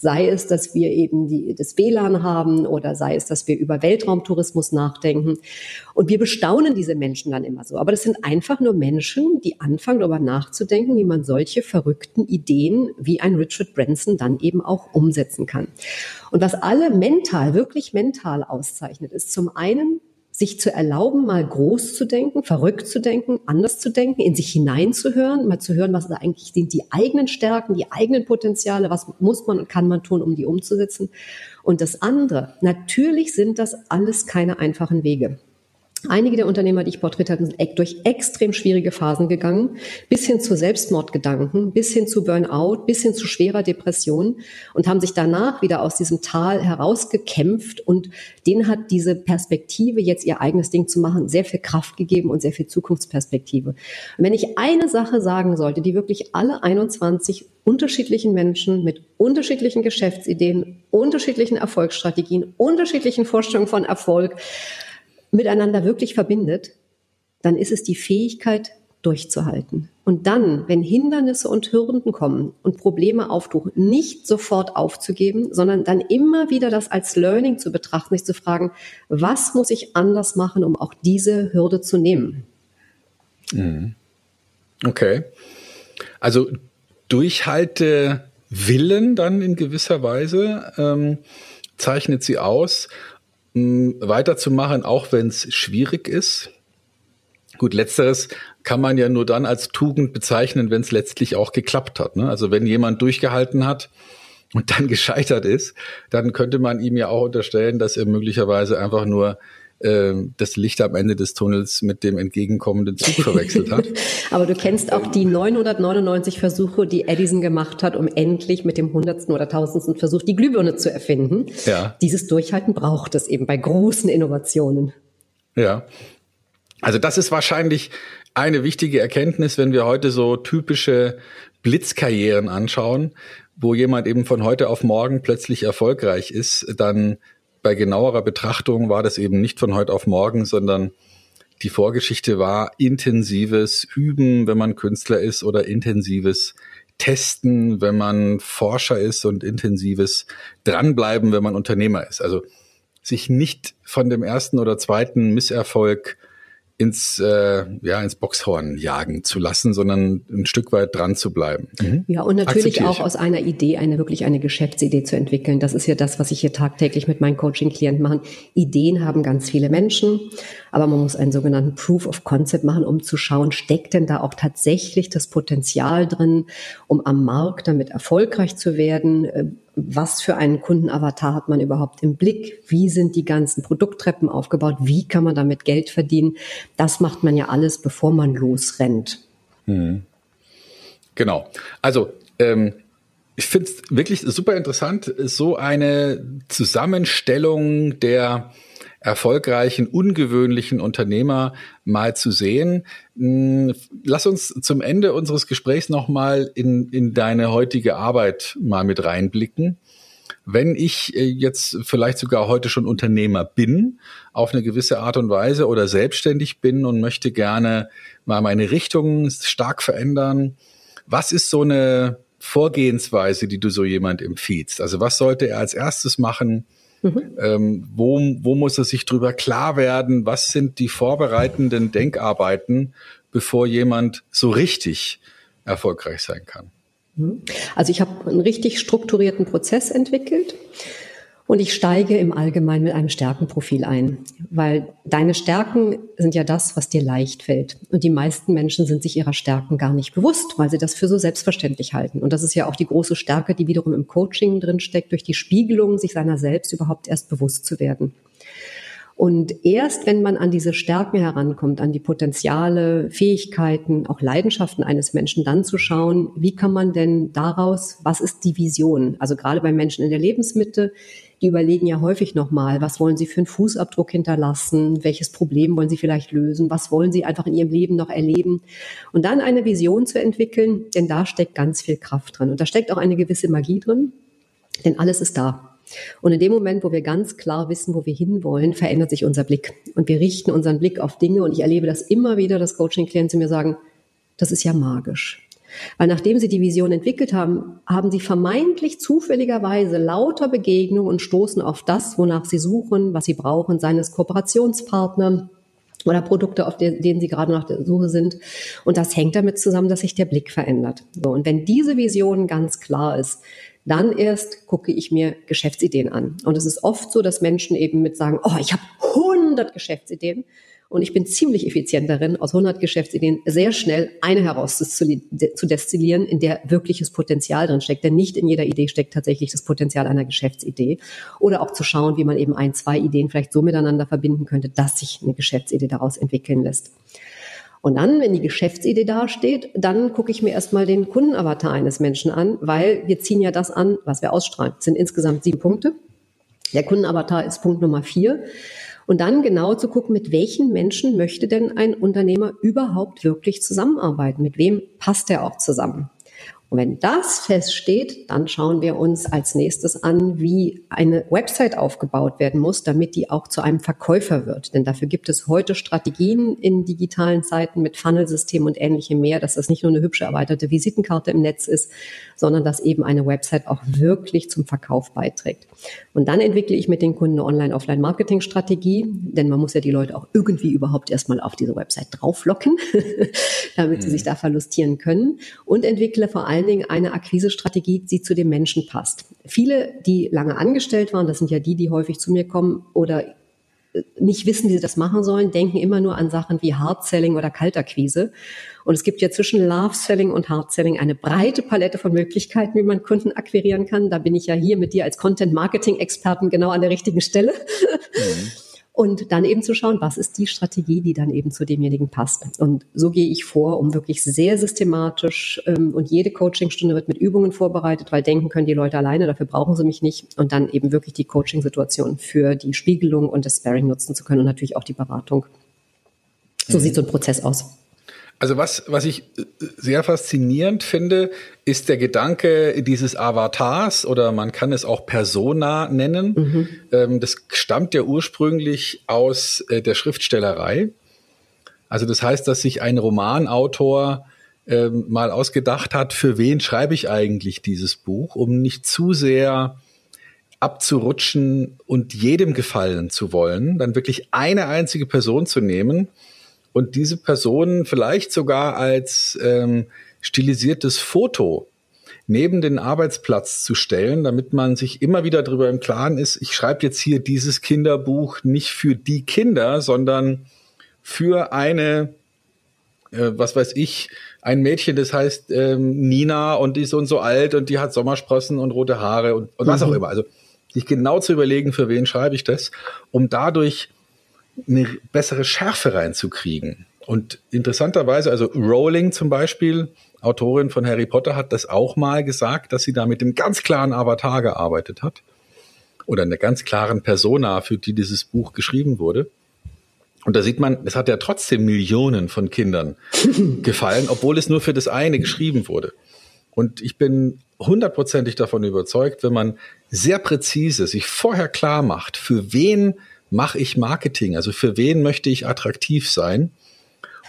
sei es, dass wir eben die, das WLAN haben oder sei es, dass wir über Weltraumtourismus nachdenken. Und wir bestaunen diese Menschen dann immer so. Aber das sind einfach nur Menschen, die anfangen darüber nachzudenken, wie man solche verrückten Ideen wie ein Richard Branson dann eben auch umsetzen kann. Und was alle mental, wirklich mental auszeichnet, ist zum einen sich zu erlauben, mal groß zu denken, verrückt zu denken, anders zu denken, in sich hineinzuhören, mal zu hören, was da eigentlich sind die eigenen Stärken, die eigenen Potenziale, was muss man und kann man tun, um die umzusetzen. Und das andere, natürlich sind das alles keine einfachen Wege. Einige der Unternehmer, die ich porträtiert habe, sind durch extrem schwierige Phasen gegangen, bis hin zu Selbstmordgedanken, bis hin zu Burnout, bis hin zu schwerer Depression und haben sich danach wieder aus diesem Tal herausgekämpft und denen hat diese Perspektive, jetzt ihr eigenes Ding zu machen, sehr viel Kraft gegeben und sehr viel Zukunftsperspektive. Und wenn ich eine Sache sagen sollte, die wirklich alle 21 unterschiedlichen Menschen mit unterschiedlichen Geschäftsideen, unterschiedlichen Erfolgsstrategien, unterschiedlichen Vorstellungen von Erfolg, miteinander wirklich verbindet, dann ist es die Fähigkeit, durchzuhalten. Und dann, wenn Hindernisse und Hürden kommen und Probleme auftauchen, nicht sofort aufzugeben, sondern dann immer wieder das als Learning zu betrachten, sich zu fragen, was muss ich anders machen, um auch diese Hürde zu nehmen?
Mhm. Okay. Also Durchhalte Willen dann in gewisser Weise ähm, zeichnet sie aus weiterzumachen, auch wenn es schwierig ist. Gut, letzteres kann man ja nur dann als Tugend bezeichnen, wenn es letztlich auch geklappt hat. Ne? Also wenn jemand durchgehalten hat und dann gescheitert ist, dann könnte man ihm ja auch unterstellen, dass er möglicherweise einfach nur ähm, das Licht am Ende des Tunnels mit dem entgegenkommenden Zug verwechselt hat.
Aber du kennst auch die 999 Versuche, die Edison gemacht hat, um endlich mit dem hundertsten oder tausendsten Versuch die Glühbirne zu erfinden. Ja. Dieses Durchhalten braucht es eben bei großen Innovationen.
Ja. Also das ist wahrscheinlich eine wichtige Erkenntnis, wenn wir heute so typische Blitzkarrieren anschauen, wo jemand eben von heute auf morgen plötzlich erfolgreich ist, dann bei genauerer Betrachtung war das eben nicht von heute auf morgen, sondern die Vorgeschichte war intensives Üben, wenn man Künstler ist, oder intensives Testen, wenn man Forscher ist und intensives Dranbleiben, wenn man Unternehmer ist. Also sich nicht von dem ersten oder zweiten Misserfolg ins, äh, ja, ins Boxhorn jagen zu lassen, sondern ein Stück weit dran zu bleiben.
Mhm. Ja, und natürlich auch aus einer Idee eine wirklich eine Geschäftsidee zu entwickeln. Das ist ja das, was ich hier tagtäglich mit meinen Coaching-Klienten mache. Ideen haben ganz viele Menschen, aber man muss einen sogenannten Proof of Concept machen, um zu schauen, steckt denn da auch tatsächlich das Potenzial drin, um am Markt damit erfolgreich zu werden? Was für einen Kundenavatar hat man überhaupt im Blick? Wie sind die ganzen Produkttreppen aufgebaut? Wie kann man damit Geld verdienen? Das macht man ja alles, bevor man losrennt.
Mhm. Genau. Also ähm, ich finde es wirklich super interessant, so eine Zusammenstellung der erfolgreichen, ungewöhnlichen Unternehmer mal zu sehen. Hm, lass uns zum Ende unseres Gesprächs nochmal in, in deine heutige Arbeit mal mit reinblicken. Wenn ich äh, jetzt vielleicht sogar heute schon Unternehmer bin, auf eine gewisse Art und Weise oder selbstständig bin und möchte gerne mal meine Richtung stark verändern, was ist so eine Vorgehensweise, die du so jemand empfiehlst? Also was sollte er als erstes machen? Mhm. Ähm, wo, wo muss er sich drüber klar werden? Was sind die vorbereitenden Denkarbeiten, bevor jemand so richtig erfolgreich sein kann?
Mhm. Also ich habe einen richtig strukturierten Prozess entwickelt. Und ich steige im Allgemeinen mit einem Stärkenprofil ein, weil deine Stärken sind ja das, was dir leicht fällt. Und die meisten Menschen sind sich ihrer Stärken gar nicht bewusst, weil sie das für so selbstverständlich halten. Und das ist ja auch die große Stärke, die wiederum im Coaching drinsteckt, durch die Spiegelung sich seiner selbst überhaupt erst bewusst zu werden. Und erst wenn man an diese Stärken herankommt, an die Potenziale, Fähigkeiten, auch Leidenschaften eines Menschen, dann zu schauen, wie kann man denn daraus, was ist die Vision? Also gerade bei Menschen in der Lebensmitte, die überlegen ja häufig nochmal, was wollen sie für einen Fußabdruck hinterlassen, welches Problem wollen sie vielleicht lösen, was wollen sie einfach in ihrem Leben noch erleben. Und dann eine Vision zu entwickeln, denn da steckt ganz viel Kraft drin. Und da steckt auch eine gewisse Magie drin, denn alles ist da. Und in dem Moment, wo wir ganz klar wissen, wo wir hinwollen, verändert sich unser Blick. Und wir richten unseren Blick auf Dinge. Und ich erlebe das immer wieder, dass Coaching-Klienten mir sagen, das ist ja magisch. Weil nachdem sie die Vision entwickelt haben, haben sie vermeintlich zufälligerweise lauter Begegnungen und stoßen auf das, wonach sie suchen, was sie brauchen, seines Kooperationspartner oder Produkte, auf denen sie gerade nach der Suche sind. Und das hängt damit zusammen, dass sich der Blick verändert. So, und wenn diese Vision ganz klar ist, dann erst gucke ich mir Geschäftsideen an. Und es ist oft so, dass Menschen eben mit sagen, oh, ich habe 100 Geschäftsideen. Und ich bin ziemlich effizient darin, aus 100 Geschäftsideen sehr schnell eine heraus zu destillieren, in der wirkliches Potenzial drin steckt. Denn nicht in jeder Idee steckt tatsächlich das Potenzial einer Geschäftsidee. Oder auch zu schauen, wie man eben ein, zwei Ideen vielleicht so miteinander verbinden könnte, dass sich eine Geschäftsidee daraus entwickeln lässt. Und dann, wenn die Geschäftsidee dasteht, dann gucke ich mir erstmal den Kundenavatar eines Menschen an, weil wir ziehen ja das an, was wir ausstrahlen. Das sind insgesamt sieben Punkte. Der Kundenavatar ist Punkt Nummer vier. Und dann genau zu gucken, mit welchen Menschen möchte denn ein Unternehmer überhaupt wirklich zusammenarbeiten? Mit wem passt er auch zusammen? Und wenn das feststeht, dann schauen wir uns als nächstes an, wie eine Website aufgebaut werden muss, damit die auch zu einem Verkäufer wird. Denn dafür gibt es heute Strategien in digitalen Zeiten mit Funnelsystemen und ähnlichem mehr, dass das nicht nur eine hübsche erweiterte Visitenkarte im Netz ist, sondern dass eben eine Website auch wirklich zum Verkauf beiträgt. Und dann entwickle ich mit den Kunden eine Online-Offline-Marketing-Strategie, denn man muss ja die Leute auch irgendwie überhaupt erstmal auf diese Website drauflocken, damit mhm. sie sich da verlustieren können und entwickle vor allem allen Dingen eine Akquisestrategie, die zu dem Menschen passt. Viele, die lange angestellt waren, das sind ja die, die häufig zu mir kommen oder äh, nicht wissen, wie sie das machen sollen, denken immer nur an Sachen wie Hard Selling oder Kaltakquise. Und es gibt ja zwischen Love Selling und Hard Selling eine breite Palette von Möglichkeiten, wie man Kunden akquirieren kann. Da bin ich ja hier mit dir als Content Marketing Experten genau an der richtigen Stelle. Mhm und dann eben zu schauen, was ist die Strategie, die dann eben zu demjenigen passt. Und so gehe ich vor, um wirklich sehr systematisch ähm, und jede Coachingstunde wird mit Übungen vorbereitet, weil denken können die Leute alleine, dafür brauchen sie mich nicht und dann eben wirklich die Coachingsituation für die Spiegelung und das Sparring nutzen zu können und natürlich auch die Beratung. So mhm. sieht so ein Prozess aus.
Also was, was ich äh, sehr faszinierend finde, ist der Gedanke dieses Avatars oder man kann es auch Persona nennen. Mhm. Ähm, das stammt ja ursprünglich aus äh, der Schriftstellerei. Also das heißt, dass sich ein Romanautor ähm, mal ausgedacht hat, für wen schreibe ich eigentlich dieses Buch, um nicht zu sehr abzurutschen und jedem gefallen zu wollen, dann wirklich eine einzige Person zu nehmen und diese Person vielleicht sogar als ähm, stilisiertes Foto neben den Arbeitsplatz zu stellen, damit man sich immer wieder darüber im Klaren ist, ich schreibe jetzt hier dieses Kinderbuch nicht für die Kinder, sondern für eine, äh, was weiß ich, ein Mädchen, das heißt ähm, Nina und die ist so und so alt und die hat Sommersprossen und rote Haare und, und was auch mhm. immer. Also sich genau zu überlegen, für wen schreibe ich das, um dadurch eine bessere Schärfe reinzukriegen. Und interessanterweise, also Rowling zum Beispiel, Autorin von Harry Potter, hat das auch mal gesagt, dass sie da mit dem ganz klaren Avatar gearbeitet hat. Oder einer ganz klaren Persona, für die dieses Buch geschrieben wurde. Und da sieht man, es hat ja trotzdem Millionen von Kindern gefallen, obwohl es nur für das eine geschrieben wurde. Und ich bin hundertprozentig davon überzeugt, wenn man sehr präzise sich vorher klar macht, für wen mache ich Marketing? Also für wen möchte ich attraktiv sein?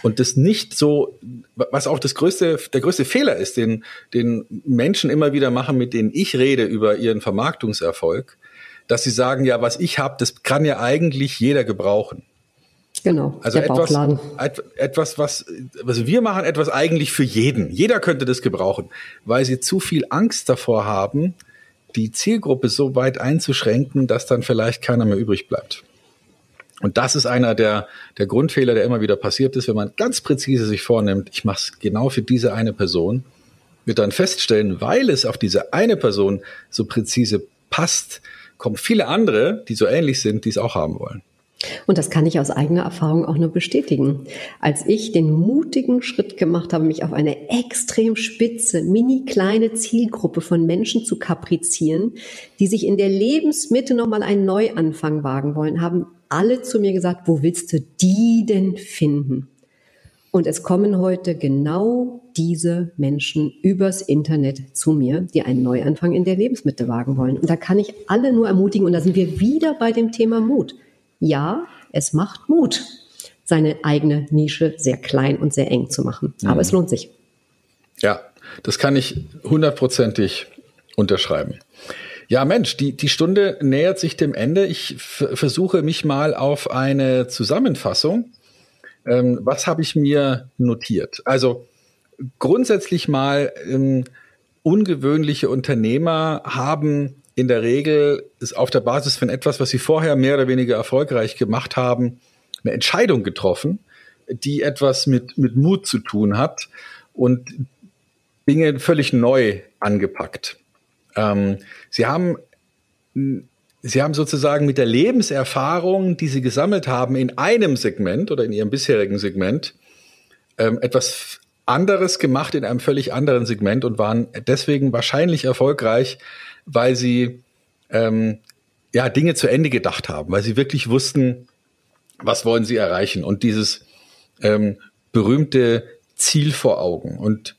Und das nicht so, was auch das größte, der größte Fehler ist, den, den Menschen immer wieder machen, mit denen ich rede über ihren Vermarktungserfolg, dass sie sagen, ja, was ich habe, das kann ja eigentlich jeder gebrauchen.
Genau.
Also etwas, etwas, was, also wir machen etwas eigentlich für jeden. Jeder könnte das gebrauchen, weil sie zu viel Angst davor haben, die Zielgruppe so weit einzuschränken, dass dann vielleicht keiner mehr übrig bleibt. Und das ist einer der, der Grundfehler, der immer wieder passiert ist, wenn man ganz präzise sich vornimmt, ich mache es genau für diese eine Person, wird dann feststellen, weil es auf diese eine Person so präzise passt, kommen viele andere, die so ähnlich sind, die es auch haben wollen.
Und das kann ich aus eigener Erfahrung auch nur bestätigen. Als ich den mutigen Schritt gemacht habe, mich auf eine extrem spitze, mini kleine Zielgruppe von Menschen zu kaprizieren, die sich in der Lebensmitte nochmal einen Neuanfang wagen wollen, haben alle zu mir gesagt, wo willst du die denn finden? Und es kommen heute genau diese Menschen übers Internet zu mir, die einen Neuanfang in der Lebensmitte wagen wollen. Und da kann ich alle nur ermutigen. Und da sind wir wieder bei dem Thema Mut. Ja, es macht Mut, seine eigene Nische sehr klein und sehr eng zu machen. Aber mhm. es lohnt sich.
Ja, das kann ich hundertprozentig unterschreiben. Ja, Mensch, die, die Stunde nähert sich dem Ende. Ich versuche mich mal auf eine Zusammenfassung. Ähm, was habe ich mir notiert? Also grundsätzlich mal ähm, ungewöhnliche Unternehmer haben in der Regel ist auf der Basis von etwas, was sie vorher mehr oder weniger erfolgreich gemacht haben, eine Entscheidung getroffen, die etwas mit, mit Mut zu tun hat und Dinge völlig neu angepackt. Ähm, sie haben Sie haben sozusagen mit der Lebenserfahrung, die Sie gesammelt haben, in einem Segment oder in Ihrem bisherigen Segment ähm, etwas anderes gemacht in einem völlig anderen Segment und waren deswegen wahrscheinlich erfolgreich, weil Sie ähm, ja Dinge zu Ende gedacht haben, weil Sie wirklich wussten, was wollen Sie erreichen und dieses ähm, berühmte Ziel vor Augen. Und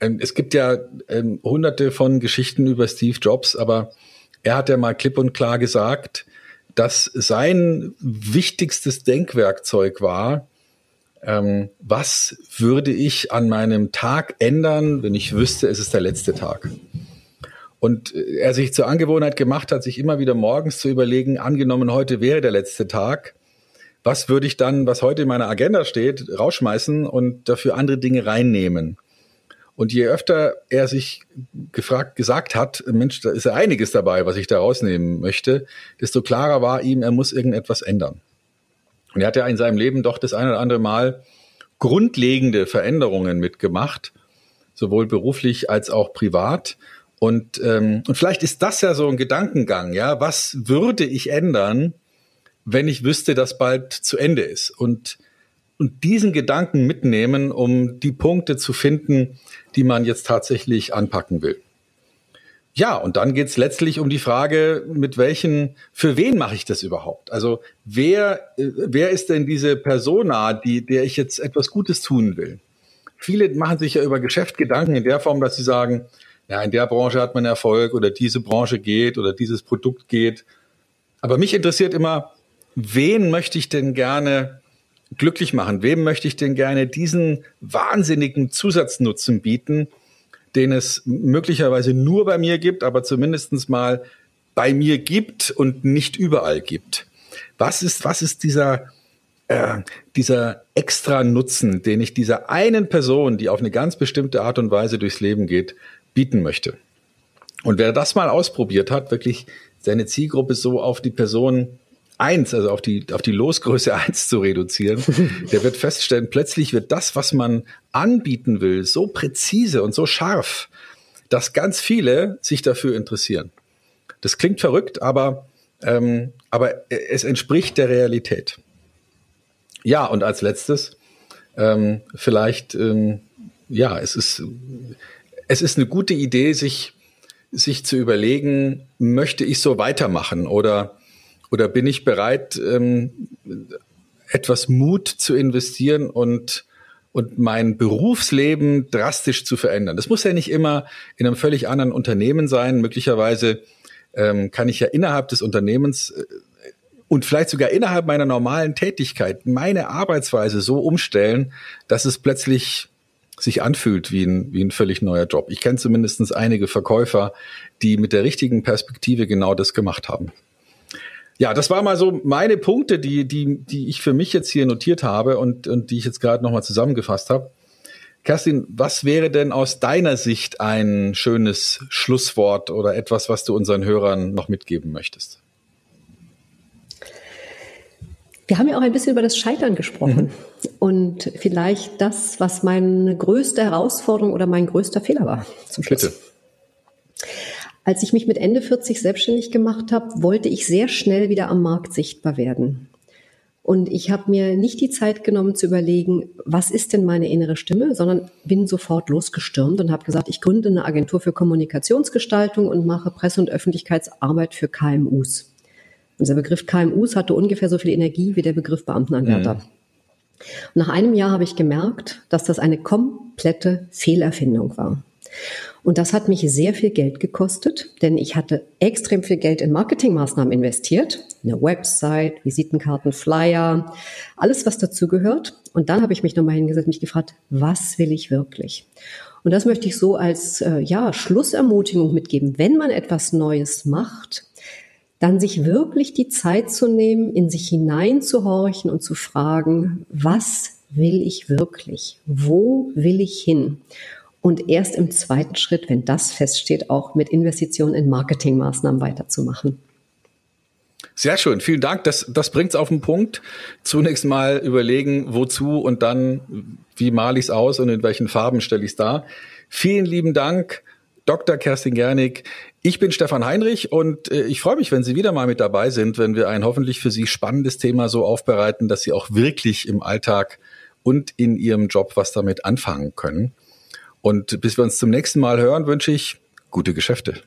ähm, es gibt ja ähm, hunderte von Geschichten über Steve Jobs, aber er hat ja mal klipp und klar gesagt, dass sein wichtigstes Denkwerkzeug war, ähm, was würde ich an meinem Tag ändern, wenn ich wüsste, es ist der letzte Tag. Und äh, er sich zur Angewohnheit gemacht hat, sich immer wieder morgens zu überlegen, angenommen, heute wäre der letzte Tag, was würde ich dann, was heute in meiner Agenda steht, rausschmeißen und dafür andere Dinge reinnehmen. Und je öfter er sich gefragt, gesagt hat, Mensch, da ist ja einiges dabei, was ich da rausnehmen möchte, desto klarer war ihm, er muss irgendetwas ändern. Und er hat ja in seinem Leben doch das eine oder andere Mal grundlegende Veränderungen mitgemacht, sowohl beruflich als auch privat. Und, ähm, und vielleicht ist das ja so ein Gedankengang, ja, was würde ich ändern, wenn ich wüsste, dass bald zu Ende ist? Und und diesen Gedanken mitnehmen, um die Punkte zu finden, die man jetzt tatsächlich anpacken will. Ja, und dann geht's letztlich um die Frage, mit welchen, für wen mache ich das überhaupt? Also wer, wer ist denn diese Persona, die, der ich jetzt etwas Gutes tun will? Viele machen sich ja über Geschäft Gedanken in der Form, dass sie sagen, ja, in der Branche hat man Erfolg oder diese Branche geht oder dieses Produkt geht. Aber mich interessiert immer, wen möchte ich denn gerne glücklich machen? Wem möchte ich denn gerne diesen wahnsinnigen Zusatznutzen bieten, den es möglicherweise nur bei mir gibt, aber zumindestens mal bei mir gibt und nicht überall gibt? Was ist, was ist dieser, äh, dieser extra Nutzen, den ich dieser einen Person, die auf eine ganz bestimmte Art und Weise durchs Leben geht, bieten möchte? Und wer das mal ausprobiert hat, wirklich seine Zielgruppe so auf die Person eins, also auf die, auf die Losgröße eins zu reduzieren, der wird feststellen, plötzlich wird das, was man anbieten will, so präzise und so scharf, dass ganz viele sich dafür interessieren. Das klingt verrückt, aber, ähm, aber es entspricht der Realität. Ja, und als letztes, ähm, vielleicht, ähm, ja, es ist, es ist eine gute Idee, sich, sich zu überlegen, möchte ich so weitermachen oder oder bin ich bereit, ähm, etwas Mut zu investieren und und mein Berufsleben drastisch zu verändern. Das muss ja nicht immer in einem völlig anderen Unternehmen sein. Möglicherweise ähm, kann ich ja innerhalb des Unternehmens äh, und vielleicht sogar innerhalb meiner normalen Tätigkeit meine Arbeitsweise so umstellen, dass es plötzlich sich anfühlt wie ein, wie ein völlig neuer Job. Ich kenne zumindest einige Verkäufer, die mit der richtigen Perspektive genau das gemacht haben. Ja, das war mal so meine Punkte, die, die, die ich für mich jetzt hier notiert habe und, und die ich jetzt gerade nochmal zusammengefasst habe. Kerstin, was wäre denn aus deiner Sicht ein schönes Schlusswort oder etwas, was du unseren Hörern noch mitgeben möchtest?
Wir haben ja auch ein bisschen über das Scheitern gesprochen mhm. und vielleicht das, was meine größte Herausforderung oder mein größter Fehler war zum Schluss. Bitte. Als ich mich mit Ende 40 selbstständig gemacht habe, wollte ich sehr schnell wieder am Markt sichtbar werden. Und ich habe mir nicht die Zeit genommen zu überlegen, was ist denn meine innere Stimme, sondern bin sofort losgestürmt und habe gesagt, ich gründe eine Agentur für Kommunikationsgestaltung und mache Presse- und Öffentlichkeitsarbeit für KMUs. Unser Begriff KMUs hatte ungefähr so viel Energie wie der Begriff Beamtenanwärter. Mhm. nach einem Jahr habe ich gemerkt, dass das eine komplette Fehlerfindung war. Und das hat mich sehr viel Geld gekostet, denn ich hatte extrem viel Geld in Marketingmaßnahmen investiert. Eine Website, Visitenkarten, Flyer, alles, was dazu gehört. Und dann habe ich mich nochmal hingesetzt, mich gefragt, was will ich wirklich? Und das möchte ich so als äh, ja, Schlussermutigung mitgeben. Wenn man etwas Neues macht, dann sich wirklich die Zeit zu nehmen, in sich hineinzuhorchen und zu fragen, was will ich wirklich? Wo will ich hin? Und erst im zweiten Schritt, wenn das feststeht, auch mit Investitionen in Marketingmaßnahmen weiterzumachen.
Sehr schön, vielen Dank. Das, das bringt es auf den Punkt. Zunächst mal überlegen, wozu und dann, wie male ich es aus und in welchen Farben stelle ich es dar. Vielen lieben Dank, Dr. Kerstin Gernig. Ich bin Stefan Heinrich und äh, ich freue mich, wenn Sie wieder mal mit dabei sind, wenn wir ein hoffentlich für Sie spannendes Thema so aufbereiten, dass Sie auch wirklich im Alltag und in Ihrem Job was damit anfangen können. Und bis wir uns zum nächsten Mal hören, wünsche ich gute Geschäfte.